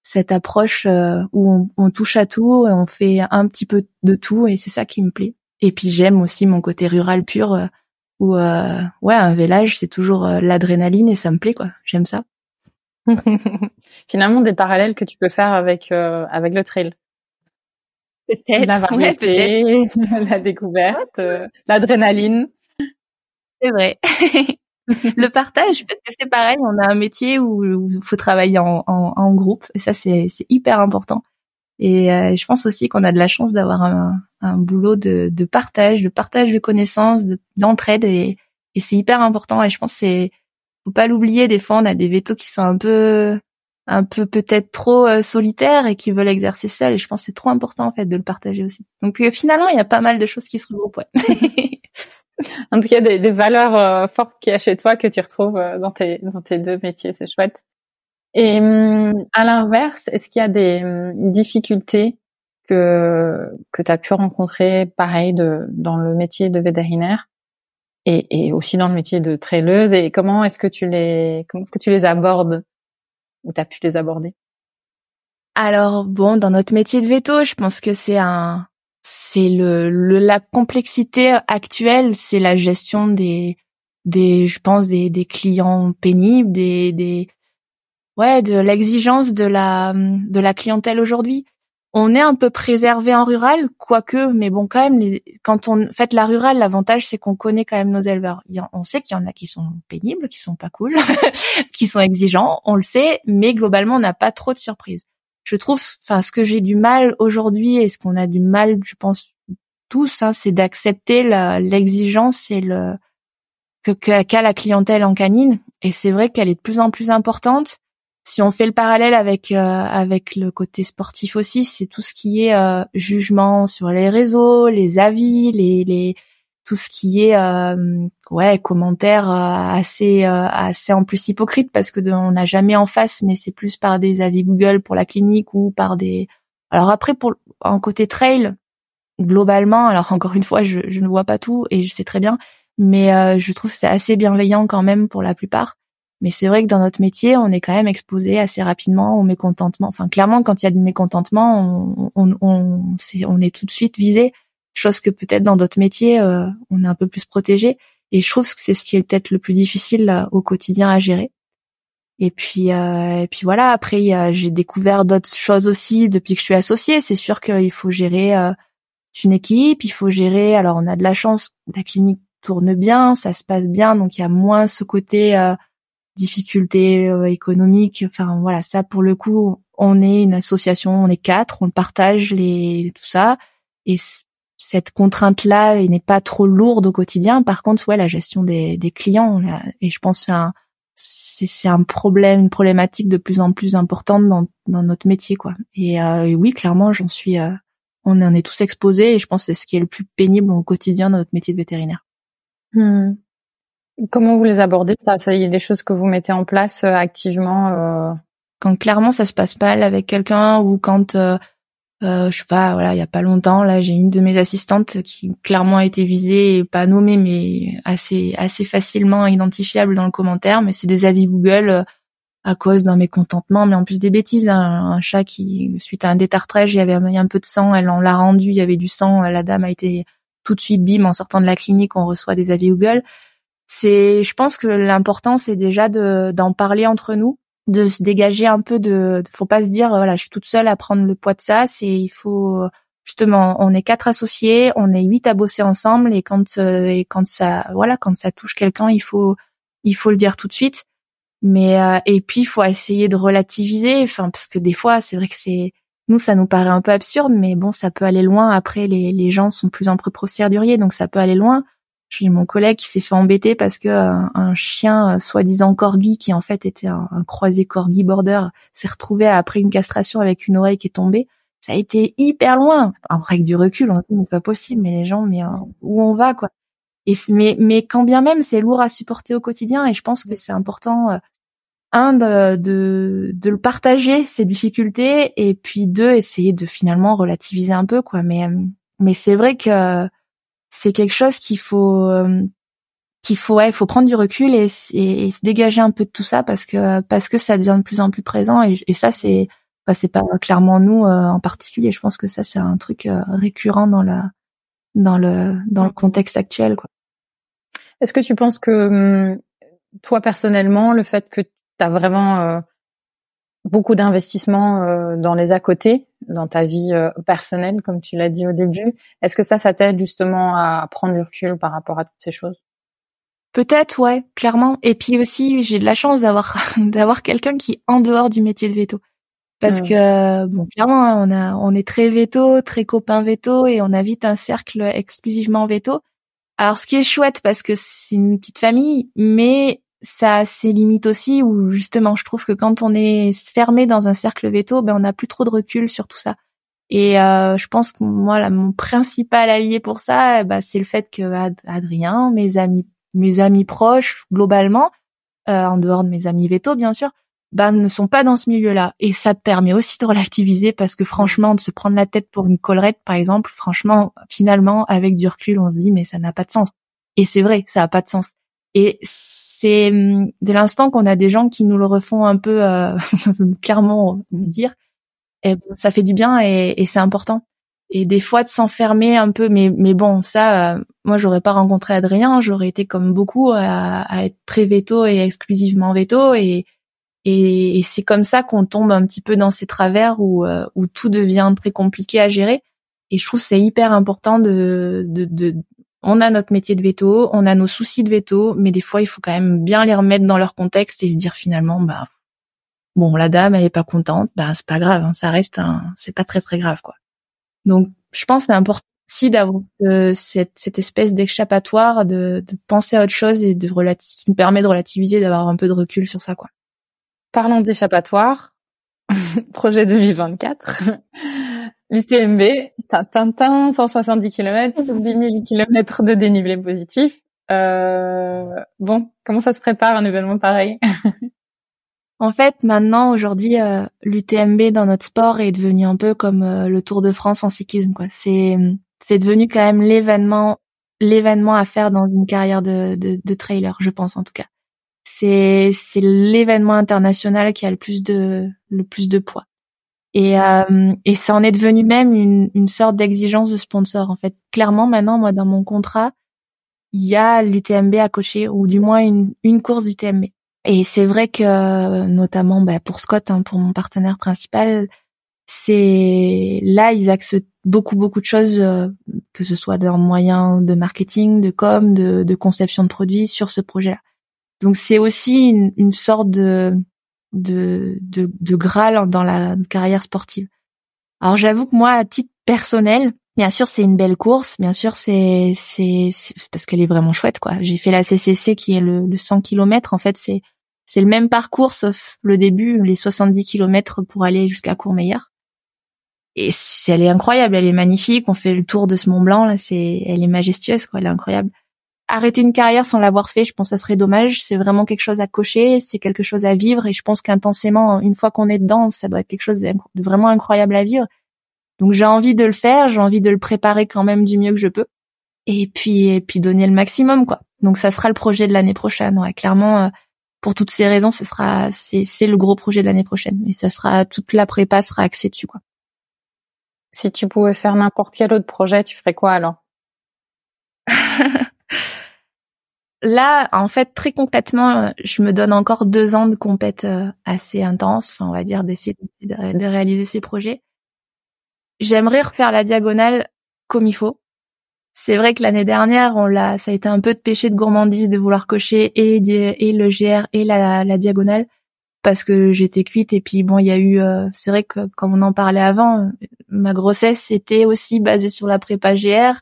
S3: cette approche euh, où on, on, touche à tout et on fait un petit peu de tout et c'est ça qui me plaît. Et puis j'aime aussi mon côté rural pur où ouais un village c'est toujours l'adrénaline et ça me plaît quoi. J'aime ça.
S2: Finalement des parallèles que tu peux faire avec avec le trail.
S3: Peut-être.
S2: La variété, la découverte, euh, l'adrénaline.
S3: C'est vrai. le partage, parce que c'est pareil, on a un métier où il faut travailler en, en, en, groupe, et ça c'est hyper important. Et euh, je pense aussi qu'on a de la chance d'avoir un, un, boulot de, de, partage, de partage de connaissances, d'entraide, et, et c'est hyper important. Et je pense c'est faut pas l'oublier. Des fois, on a des vétos qui sont un peu un peu peut-être trop euh, et qui veulent exercer seuls. Et je pense que c'est trop important en fait de le partager aussi. Donc euh, finalement, il y a pas mal de choses qui se regroupent. Ouais.
S2: en tout cas, des, des valeurs euh, fortes qu'il y a chez toi que tu retrouves dans tes dans tes deux métiers, c'est chouette. Et hum, à l'inverse, est-ce qu'il y a des hum, difficultés que que tu as pu rencontrer, pareil, de dans le métier de vétérinaire et, et aussi dans le métier de traileuse Et comment est-ce que tu les comment est-ce que tu les abordes? Où tu as pu les aborder?
S3: Alors bon, dans notre métier de veto, je pense que c'est un c'est le, la complexité actuelle, c'est la gestion des des je pense des des clients pénibles, des des ouais, de l'exigence de la de la clientèle aujourd'hui. On est un peu préservé en rural, quoique, mais bon, quand même, quand on fait la rurale, l'avantage c'est qu'on connaît quand même nos éleveurs. on sait qu'il y en a qui sont pénibles, qui sont pas cool, qui sont exigeants, on le sait, mais globalement, on n'a pas trop de surprises. Je trouve, enfin, ce que j'ai du mal aujourd'hui et ce qu'on a du mal, je pense tous, hein, c'est d'accepter l'exigence et le que qu'a la clientèle en canine. Et c'est vrai qu'elle est de plus en plus importante si on fait le parallèle avec euh, avec le côté sportif aussi, c'est tout ce qui est euh, jugement sur les réseaux, les avis, les, les tout ce qui est euh, ouais commentaires assez assez en plus hypocrite parce que on n'a jamais en face, mais c'est plus par des avis Google pour la clinique ou par des. Alors après pour en côté trail globalement, alors encore une fois, je, je ne vois pas tout et je sais très bien, mais je trouve c'est assez bienveillant quand même pour la plupart. Mais c'est vrai que dans notre métier, on est quand même exposé assez rapidement au mécontentement. Enfin, clairement, quand il y a du mécontentement, on, on, est, on est tout de suite visé. Chose que peut-être dans d'autres métiers, euh, on est un peu plus protégé. Et je trouve que c'est ce qui est peut-être le plus difficile au quotidien à gérer. Et puis, euh, et puis voilà. Après, j'ai découvert d'autres choses aussi depuis que je suis associée. C'est sûr qu'il faut gérer euh, une équipe, il faut gérer. Alors, on a de la chance, la clinique tourne bien, ça se passe bien, donc il y a moins ce côté difficultés euh, économiques. Enfin voilà, ça pour le coup, on est une association, on est quatre, on partage les tout ça et cette contrainte-là n'est pas trop lourde au quotidien. Par contre, ouais, la gestion des, des clients, et je pense c'est un c'est un problème, une problématique de plus en plus importante dans, dans notre métier, quoi. Et, euh, oui, clairement, j'en suis, euh, on en est tous exposés, et je pense que c'est ce qui est le plus pénible au quotidien dans notre métier de vétérinaire.
S2: Hmm. Comment vous les abordez ça, ça y est des choses que vous mettez en place euh, activement euh...
S3: Quand clairement ça se passe mal avec quelqu'un ou quand euh, euh, je sais pas, voilà, il y a pas longtemps, là, j'ai une de mes assistantes qui clairement a été visée, pas nommée, mais assez assez facilement identifiable dans le commentaire. Mais c'est des avis Google à cause d'un mécontentement, mais en plus des bêtises. Un, chat qui, suite à un détartrage, il y avait un, peu de sang, elle en l'a rendu, il y avait du sang, la dame a été tout de suite bim en sortant de la clinique, on reçoit des avis Google c'est, je pense que l'important c'est déjà de d'en parler entre nous, de se dégager un peu de, faut pas se dire voilà je suis toute seule à prendre le poids de ça, c'est il faut justement on est quatre associés, on est huit à bosser ensemble et quand euh, et quand ça voilà quand ça touche quelqu'un il faut il faut le dire tout de suite. Mais euh, et puis il faut essayer de relativiser, enfin parce que des fois c'est vrai que c'est nous ça nous paraît un peu absurde, mais bon ça peut aller loin. Après les les gens sont plus en procéduriers donc ça peut aller loin. J'ai mon collègue qui s'est fait embêter parce que euh, un chien euh, soi-disant corgi qui en fait était un, croisé corgi border s'est retrouvé après une castration avec une oreille qui est tombée. Ça a été hyper loin. Après avec du recul, on dit mais c'est pas possible, mais les gens, mais euh, où on va quoi mais mais quand bien même c'est lourd à supporter au quotidien et je pense que c'est important un de, de, de le partager ces difficultés et puis deux essayer de finalement relativiser un peu quoi. Mais mais c'est vrai que c'est quelque chose qu'il faut euh, qu'il faut ouais, faut prendre du recul et, se dégager un peu de tout ça parce que parce que ça devient de plus en plus présent et, ça c'est enfin, c'est pas clairement nous euh, en particulier je pense que ça c'est un truc euh, récurrent dans la dans le dans le contexte actuel quoi.
S2: Est-ce que tu penses que hum, toi personnellement le fait que tu as vraiment beaucoup d'investissements euh, dans les à côté, dans ta vie euh, personnelle, comme tu l'as dit au début. Est-ce que ça, ça t'aide justement à prendre du recul par rapport à toutes ces choses?
S3: Peut-être, ouais, clairement. Et puis aussi, j'ai de la chance d'avoir d'avoir quelqu'un qui est en dehors du métier de veto. Parce que bon, clairement, on a on est très veto, très copain veto, et on a vite un cercle exclusivement veto. Alors, ce qui est chouette parce que c'est une petite famille, mais ça a ses limites aussi où justement je trouve que quand on est fermé dans un cercle veto, ben on n'a plus trop de recul sur tout ça. Et euh, je pense que moi là, mon principal allié pour ça, ben, c'est le fait que Adrien, mes amis, mes amis proches globalement, euh, en dehors de mes amis veto bien sûr, ben ne sont pas dans ce milieu-là. Et ça permet aussi de relativiser parce que franchement, de se prendre la tête pour une collerette par exemple, franchement, finalement avec du recul, on se dit mais ça n'a pas de sens. Et c'est vrai, ça n'a pas de sens. Et c'est hum, dès l'instant qu'on a des gens qui nous le refont un peu euh, clairement dire, et ça fait du bien et, et c'est important. et des fois de s'enfermer un peu. Mais mais bon, ça, euh, moi j'aurais pas rencontré Adrien, j'aurais été comme beaucoup à, à, être très veto et exclusivement veto et et, c'est comme ça qu'on tombe un petit peu dans ces travers où euh, où tout devient très compliqué à gérer. Et je trouve c'est hyper important de, de, de on a notre métier de veto, on a nos soucis de veto, mais des fois il faut quand même bien les remettre dans leur contexte et se dire finalement bah bon la dame elle est pas contente, bah c'est pas grave, hein, ça reste un, c'est pas très très grave quoi. Donc je pense c'est important aussi d'avoir euh, cette, cette espèce d'échappatoire, de, de penser à autre chose et de qui nous permet de relativiser, d'avoir un peu de recul sur ça quoi.
S2: Parlons d'échappatoire, projet 2024. L'UTMB, Tintin, 170 km, 10 000 km de dénivelé positif. Euh, bon, comment ça se prépare un événement pareil?
S3: En fait, maintenant, aujourd'hui, euh, l'UTMB dans notre sport est devenu un peu comme euh, le Tour de France en cyclisme. Quoi. C'est c'est devenu quand même l'événement l'événement à faire dans une carrière de, de, de trailer, je pense en tout cas. C'est c'est l'événement international qui a le plus de le plus de poids. Et, euh, et ça en est devenu même une, une sorte d'exigence de sponsor. En fait, clairement, maintenant, moi, dans mon contrat, il y a l'UTMB à cocher, ou du moins une, une course d'UTMB. Et c'est vrai que, notamment bah, pour Scott, hein, pour mon partenaire principal, c'est là ils axent beaucoup beaucoup de choses, euh, que ce soit dans moyens de marketing, de com, de, de conception de produits sur ce projet-là. Donc c'est aussi une, une sorte de de, de, de Graal dans la carrière sportive. Alors j'avoue que moi, à titre personnel, bien sûr c'est une belle course, bien sûr c'est c'est parce qu'elle est vraiment chouette quoi. J'ai fait la CCC qui est le, le 100 km. En fait c'est c'est le même parcours sauf le début, les 70 km pour aller jusqu'à Courmayeur. Et elle est incroyable, elle est magnifique. On fait le tour de ce Mont Blanc là, c'est elle est majestueuse quoi, elle est incroyable arrêter une carrière sans l'avoir fait, je pense que ça serait dommage. C'est vraiment quelque chose à cocher, c'est quelque chose à vivre et je pense qu'intensément, une fois qu'on est dedans, ça doit être quelque chose de vraiment incroyable à vivre. Donc j'ai envie de le faire, j'ai envie de le préparer quand même du mieux que je peux et puis et puis donner le maximum quoi. Donc ça sera le projet de l'année prochaine. Ouais, clairement euh, pour toutes ces raisons, ce sera c'est c'est le gros projet de l'année prochaine et ça sera toute la prépa sera axée dessus quoi.
S2: Si tu pouvais faire n'importe quel autre projet, tu ferais quoi alors?
S3: là, en fait, très concrètement, je me donne encore deux ans de compète euh, assez intense, enfin, on va dire d'essayer de, réaliser ces projets. J'aimerais refaire la diagonale comme il faut. C'est vrai que l'année dernière, on l'a, ça a été un peu de péché de gourmandise de vouloir cocher et, le GR et la, la diagonale parce que j'étais cuite et puis bon, il y a eu, euh, c'est vrai que comme on en parlait avant, ma grossesse c'était aussi basée sur la prépa GR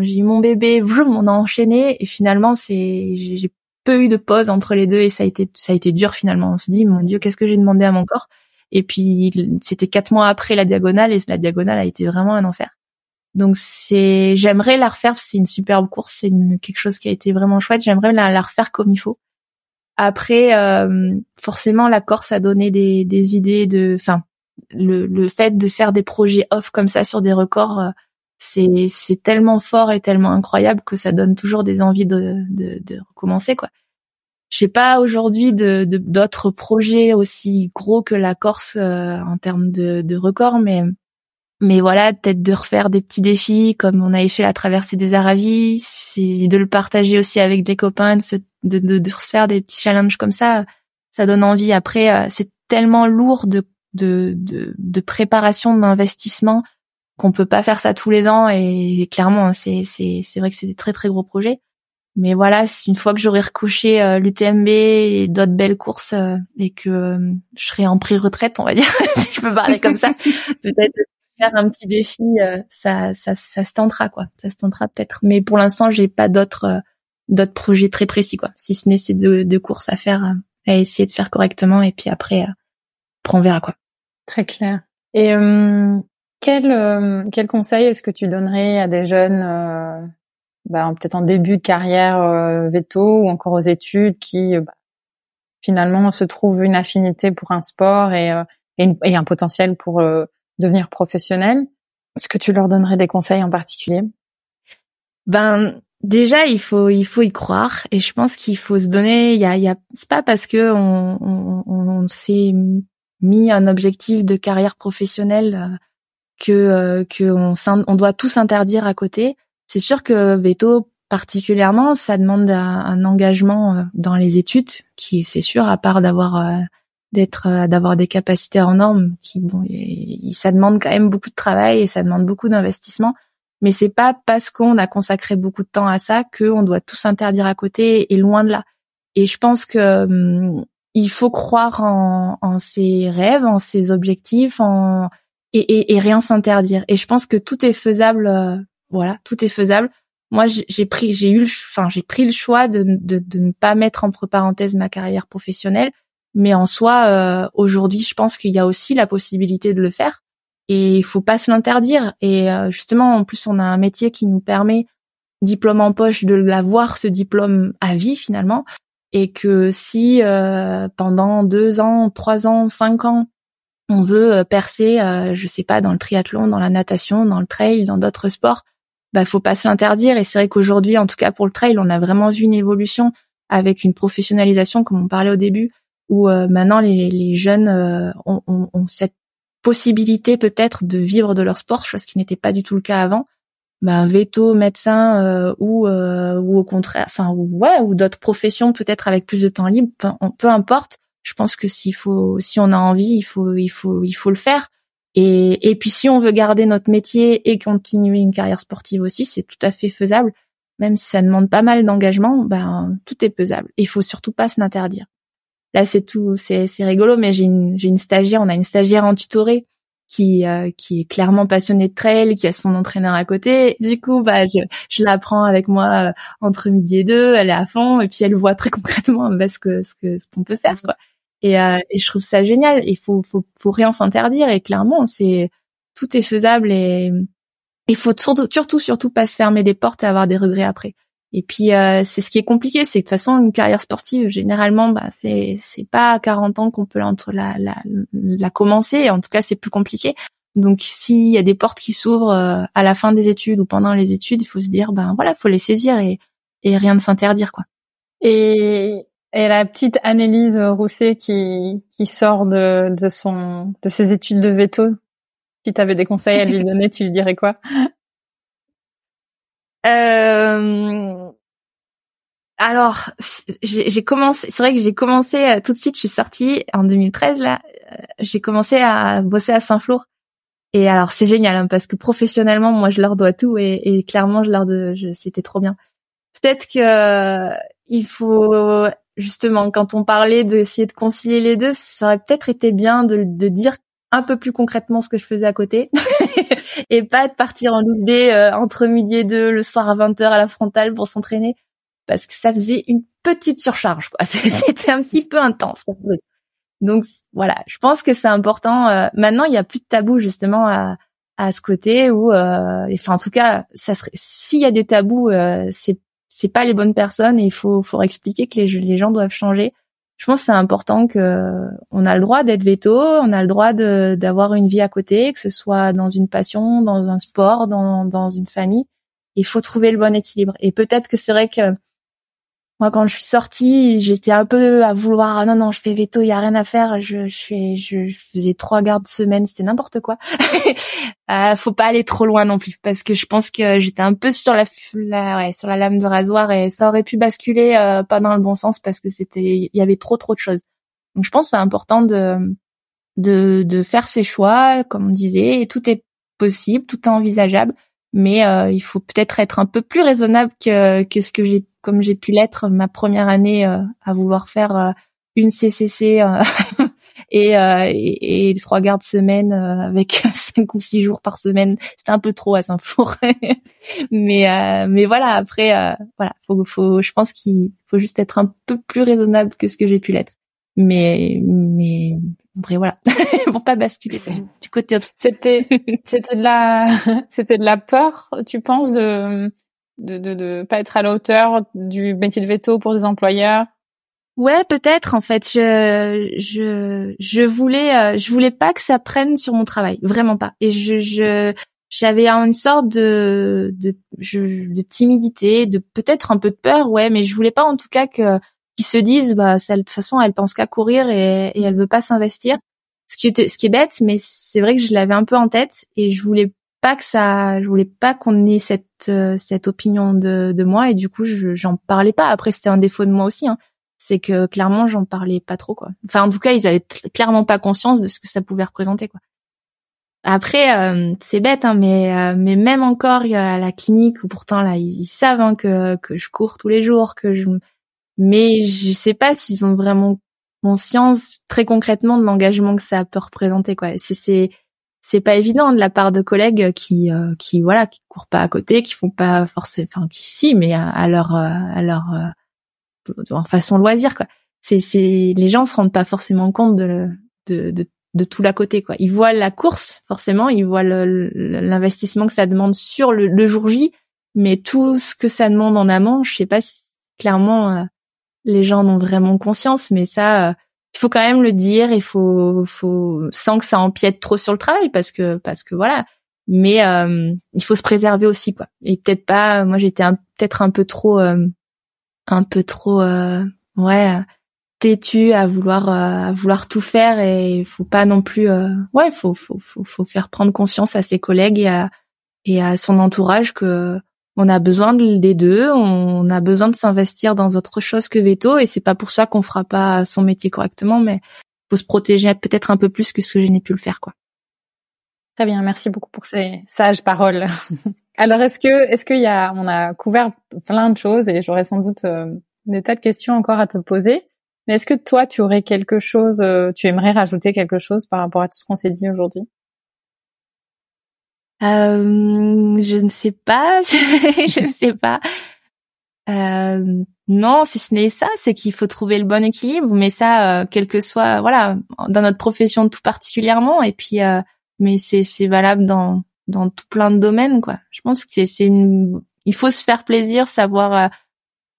S3: j'ai mon bébé, on a enchaîné et finalement c'est j'ai peu eu de pause entre les deux et ça a été ça a été dur finalement. On se dit mon Dieu qu'est-ce que j'ai demandé à mon corps? Et puis c'était quatre mois après la diagonale et la diagonale a été vraiment un enfer. Donc c'est j'aimerais la refaire, c'est une superbe course, c'est quelque chose qui a été vraiment chouette. J'aimerais la, la refaire comme il faut. Après, euh, forcément, la Corse a donné des, des idées de, enfin, le, le fait de faire des projets off comme ça sur des records, euh, c'est c'est tellement fort et tellement incroyable que ça donne toujours des envies de de, de recommencer quoi. J'ai pas aujourd'hui de d'autres projets aussi gros que la Corse euh, en termes de, de records, mais mais voilà, peut-être de refaire des petits défis comme on avait fait la traversée des Aravis, de le partager aussi avec des copains, de, se, de, de, se faire des petits challenges comme ça, ça donne envie. Après, euh, c'est tellement lourd de, de, de préparation d'investissement qu'on peut pas faire ça tous les ans et, clairement hein, c'est c'est c'est vrai que c'est des très très gros projets. Mais voilà une fois que j'aurai recouché euh, l'UTMB et d'autres belles courses euh, et que euh, je serai en pré-retraite on va dire si je peux parler comme ça peut-être faire un petit défi ça ça ça se tentera quoi. Ça se tentera peut-être. Mais pour l'instant j'ai pas d'autres d'autres projets très précis quoi. Si ce n'est ces deux, deux courses à faire à essayer de faire correctement et puis après on verra quoi.
S2: Très clair. Et quel, euh, quel conseil est-ce que tu donnerais à des jeunes, euh, bah, peut-être en début de carrière euh, veto ou encore aux études, qui bah, finalement se trouvent une affinité pour un sport et, et, un potentiel pour devenir professionnel? Est-ce que tu leur donnerais des conseils en particulier?
S3: Ben déjà il faut il faut y croire et je pense qu'il faut se donner. Il y a, y a c'est pas parce que on, on, on s'est mis un objectif de carrière professionnelle que que on, on doit tout s'interdire à côté. C'est sûr que veto particulièrement, ça demande un, engagement dans les études, qui c'est sûr, à part d'avoir d'être d'avoir des capacités en normes, qui bon, ça demande quand même beaucoup de travail et ça demande beaucoup d'investissement mais c'est pas parce qu'on a consacré beaucoup de temps à ça qu'on doit tout s'interdire à côté et loin de là. Et je pense que hum, il faut croire en, en, ses rêves, en ses objectifs, en et, et, et rien s'interdire. Et je pense que tout est faisable. Euh, voilà, tout est faisable. Moi, j'ai pris, j'ai eu, enfin, j'ai pris le choix de, de, de, ne pas mettre entre parenthèses ma carrière professionnelle, mais en soi, euh, aujourd'hui, je pense qu'il y a aussi la possibilité de le faire et il faut pas se l'interdire. Et euh, justement, en plus, on a un métier qui nous permet, diplôme en poche, de l'avoir ce diplôme à vie finalement, et que si euh, pendant deux ans, trois ans, cinq ans, on veut euh, percer, euh, je sais pas, dans le triathlon, dans la natation, dans le trail, dans d'autres sports, bah faut pas se l'interdire. Et c'est vrai qu'aujourd'hui, en tout cas pour le trail, on a vraiment vu une évolution avec une professionnalisation, comme on parlait au début, où maintenant les, les jeunes ont, ont, ont, cette possibilité peut-être de vivre de leur sport, chose qui n'était pas du tout le cas avant. Bah, veto, médecin euh, ou euh, ou au contraire, enfin ouais, ou d'autres professions peut-être avec plus de temps libre, peu importe. Je pense que s'il faut, si on a envie, il faut il faut il faut le faire. Et et puis si on veut garder notre métier et continuer une carrière sportive aussi, c'est tout à fait faisable. Même si ça demande pas mal d'engagement, ben tout est faisable. Il faut surtout pas se l'interdire là c'est tout, c'est c'est rigolo, mais j'ai une j'ai une stagiaire, on a une stagiaire en tutoré qui euh, qui est clairement passionnée de trail, qui a son entraîneur à côté. Du coup, bah je, je la prends avec moi euh, entre midi et deux, elle est à fond et puis elle voit très concrètement bah, ce que ce que ce qu'on peut faire quoi. Et, euh, et je trouve ça génial. Il faut faut faut rien s'interdire et clairement c'est tout est faisable et il faut surtout surtout pas se fermer des portes et avoir des regrets après. Et puis euh, c'est ce qui est compliqué, c'est que de toute façon une carrière sportive généralement bah c'est c'est pas à 40 ans qu'on peut la, la, la commencer, en tout cas c'est plus compliqué. Donc s'il y a des portes qui s'ouvrent euh, à la fin des études ou pendant les études, il faut se dire ben voilà, faut les saisir et et rien ne s'interdire quoi.
S2: Et et la petite Annelise Rousset qui qui sort de de son de ses études de veto, si tu avais des conseils à lui donner, tu lui dirais quoi?
S3: Euh... Alors, j'ai commencé. C'est vrai que j'ai commencé euh, tout de suite. Je suis sortie en 2013 là. Euh, j'ai commencé à bosser à Saint-Flour. Et alors c'est génial hein, parce que professionnellement, moi je leur dois tout et, et clairement je leur de, c'était trop bien. Peut-être que euh, il faut justement quand on parlait d'essayer de concilier les deux, ça aurait peut-être été bien de, de dire un peu plus concrètement ce que je faisais à côté et pas de partir en loose euh, entre midi et deux le soir à 20h à la frontale pour s'entraîner parce que ça faisait une petite surcharge quoi. C'était un petit peu intense donc voilà je pense que c'est important euh, maintenant il y a plus de tabou justement à, à ce côté où euh, enfin en tout cas ça serait s'il y a des tabous euh, c'est c'est pas les bonnes personnes et il faut faut expliquer que les, gens doivent changer je pense que c'est important que on a le droit d'être veto, on a le droit d'avoir une vie à côté, que ce soit dans une passion, dans un sport, dans, dans une famille. Il faut trouver le bon équilibre. Et peut-être que c'est vrai que moi, quand je suis sortie, j'étais un peu à vouloir, ah non, non, je fais veto, il y a rien à faire. Je, je fais, je, faisais trois gardes semaine, c'était n'importe quoi. euh, faut pas aller trop loin non plus, parce que je pense que j'étais un peu sur la, ouais, sur la lame de rasoir et ça aurait pu basculer euh, pas dans le bon sens parce que c'était, il y avait trop, trop de choses. Donc, je pense que c'est important de, de, de faire ses choix, comme on disait, et tout est possible, tout est envisageable mais euh, il faut peut-être être un peu plus raisonnable que, que ce que j'ai comme j'ai pu l'être ma première année euh, à vouloir faire euh, une CCC et, et, et, trois gardes semaine avec cinq ou six jours par semaine. C'était un peu trop à Saint-Flour mais mais voilà après voilà faut faut je pense qu'il faut juste être un peu plus raisonnable que ce que j'ai pu l'être. Mais mais après voilà. Pour pas basculer du côté
S2: c'était c'était de la c'était de la peur tu penses de de, de de pas être à la hauteur du métier de veto pour des employeurs?
S3: Ouais peut-être en fait. Je je je voulais euh, je voulais pas que ça prenne sur mon travail. Vraiment pas. Et je je j'avais une sorte de de, de timidité de peut-être un peu de peur ouais mais je voulais pas en tout cas que qui se disent bah ça, de toute façon elle pense qu'à courir et, et elle veut pas s'investir Ce qui était, ce qui est bête, mais c'est vrai que je l'avais un peu en tête et je voulais pas que ça, je voulais pas qu'on ait cette euh, cette opinion de, de moi et du coup j'en parlais pas. Après c'était un défaut de moi aussi, hein. c'est que clairement j'en parlais pas trop quoi. Enfin en tout cas ils avaient clairement pas conscience de ce que ça pouvait représenter quoi. Après euh, c'est bête hein, mais euh, mais même encore a la clinique où pourtant là ils, savent hein, que que je cours tous les jours que je mais je sais pas s'ils ont vraiment conscience très concrètement de l'engagement que ça peut représenter quoi. C'est c'est c'est pas évident de la part de collègues qui euh, qui voilà qui courent pas à côté qui font pas forcément enfin qui si mais à, leur euh, à leur euh, en façon loisir quoi c'est c'est les gens se rendent pas forcément compte de de de, tout l'à côté quoi ils voient la course forcément ils voient l'investissement que ça demande sur le, le, jour J mais tout ce que ça demande en amont je sais pas si clairement les gens en ont vraiment conscience mais ça il faut quand même le dire, il faut, faut sans que ça empiète trop sur le travail parce que parce que voilà. Mais euh, il faut se préserver aussi quoi. Et peut-être pas. Moi j'étais peut-être un peu trop, euh, un peu trop, euh, ouais, têtu à vouloir à vouloir tout faire et il faut pas non plus. ouais, faut, faut faut faut faire prendre conscience à ses collègues et à et à son entourage que on a besoin des deux, on a besoin de s'investir dans autre chose que veto et c'est pas pour ça qu'on fera pas son métier correctement, mais faut se protéger peut-être un peu plus que ce que je n'ai pu le faire, quoi.
S2: Très bien, merci beaucoup pour ces sages paroles. Alors est-ce que est-ce qu'il y a on a couvert plein de choses et j'aurais sans doute euh, des tas de questions encore à te poser. Mais est-ce que toi tu aurais quelque chose, euh, tu aimerais rajouter quelque chose par rapport à tout ce qu'on s'est dit aujourd'hui?
S3: Euh, je ne sais pas, je ne sais pas. Euh, non, si ce n'est ça, c'est qu'il faut trouver le bon équilibre, mais ça, euh, quel que soit, voilà, dans notre profession tout particulièrement, et puis, euh, mais c'est c'est valable dans dans tout plein de domaines, quoi. Je pense que c'est une, il faut se faire plaisir, savoir euh,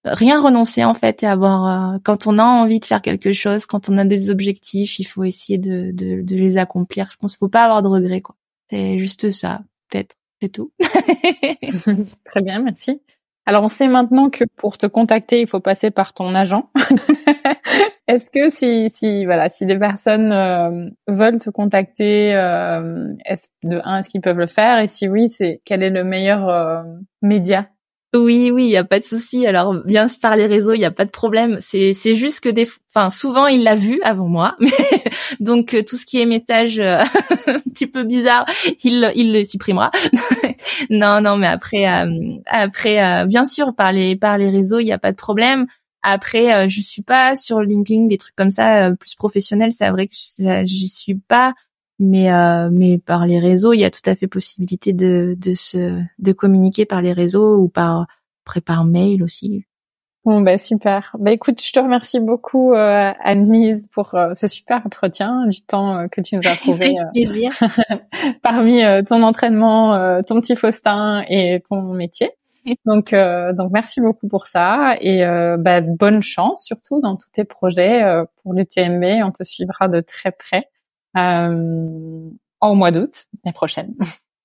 S3: rien renoncer en fait, et avoir quand on a envie de faire quelque chose, quand on a des objectifs, il faut essayer de de, de les accomplir. Je pense qu'il faut pas avoir de regrets, quoi. C'est juste ça peut-être, c'est tout.
S2: Très bien, merci. Alors on sait maintenant que pour te contacter, il faut passer par ton agent. est-ce que si, si voilà, si des personnes euh, veulent te contacter, euh, est-ce de un, est-ce qu'ils peuvent le faire? Et si oui, c'est quel est le meilleur euh, média?
S3: Oui, oui, il y a pas de souci. Alors bien par les réseaux, il y a pas de problème. C'est c'est juste que des, enfin souvent il l'a vu avant moi, donc euh, tout ce qui est message euh, un petit peu bizarre, il il le supprimera. non, non, mais après euh, après bien sûr par les par les réseaux, il y a pas de problème. Après, je suis pas sur LinkedIn, des trucs comme ça plus professionnels. C'est vrai que j'y suis pas mais euh, mais par les réseaux, il y a tout à fait possibilité de de se de communiquer par les réseaux ou par après par mail aussi.
S2: Bon bah super. Bah écoute, je te remercie beaucoup euh, Anne-Lise pour euh, ce super entretien, du temps euh, que tu nous as trouvé parmi ton entraînement, ton petit Faustin et ton métier. Donc donc merci beaucoup pour ça et bah, bonne chance surtout dans tous tes projets pour l'UTMB. On te suivra de très près euh, au mois d'août, l'année prochaine.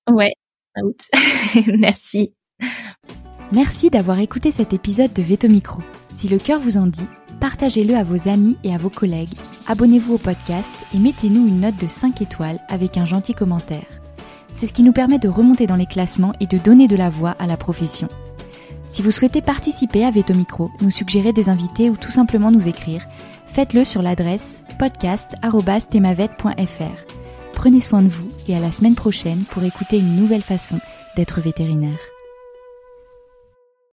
S3: Ouais, août. Merci.
S1: Merci d'avoir écouté cet épisode de Veto Micro. Si le cœur vous en dit, partagez-le à vos amis et à vos collègues, abonnez-vous au podcast et mettez-nous une note de 5 étoiles avec un gentil commentaire. C'est ce qui nous permet de remonter dans les classements et de donner de la voix à la profession. Si vous souhaitez participer à Veto Micro, nous suggérer des invités ou tout simplement nous écrire, faites-le sur l'adresse podcast.temavette.fr. Prenez soin de vous et à la semaine prochaine pour écouter une nouvelle façon d'être vétérinaire.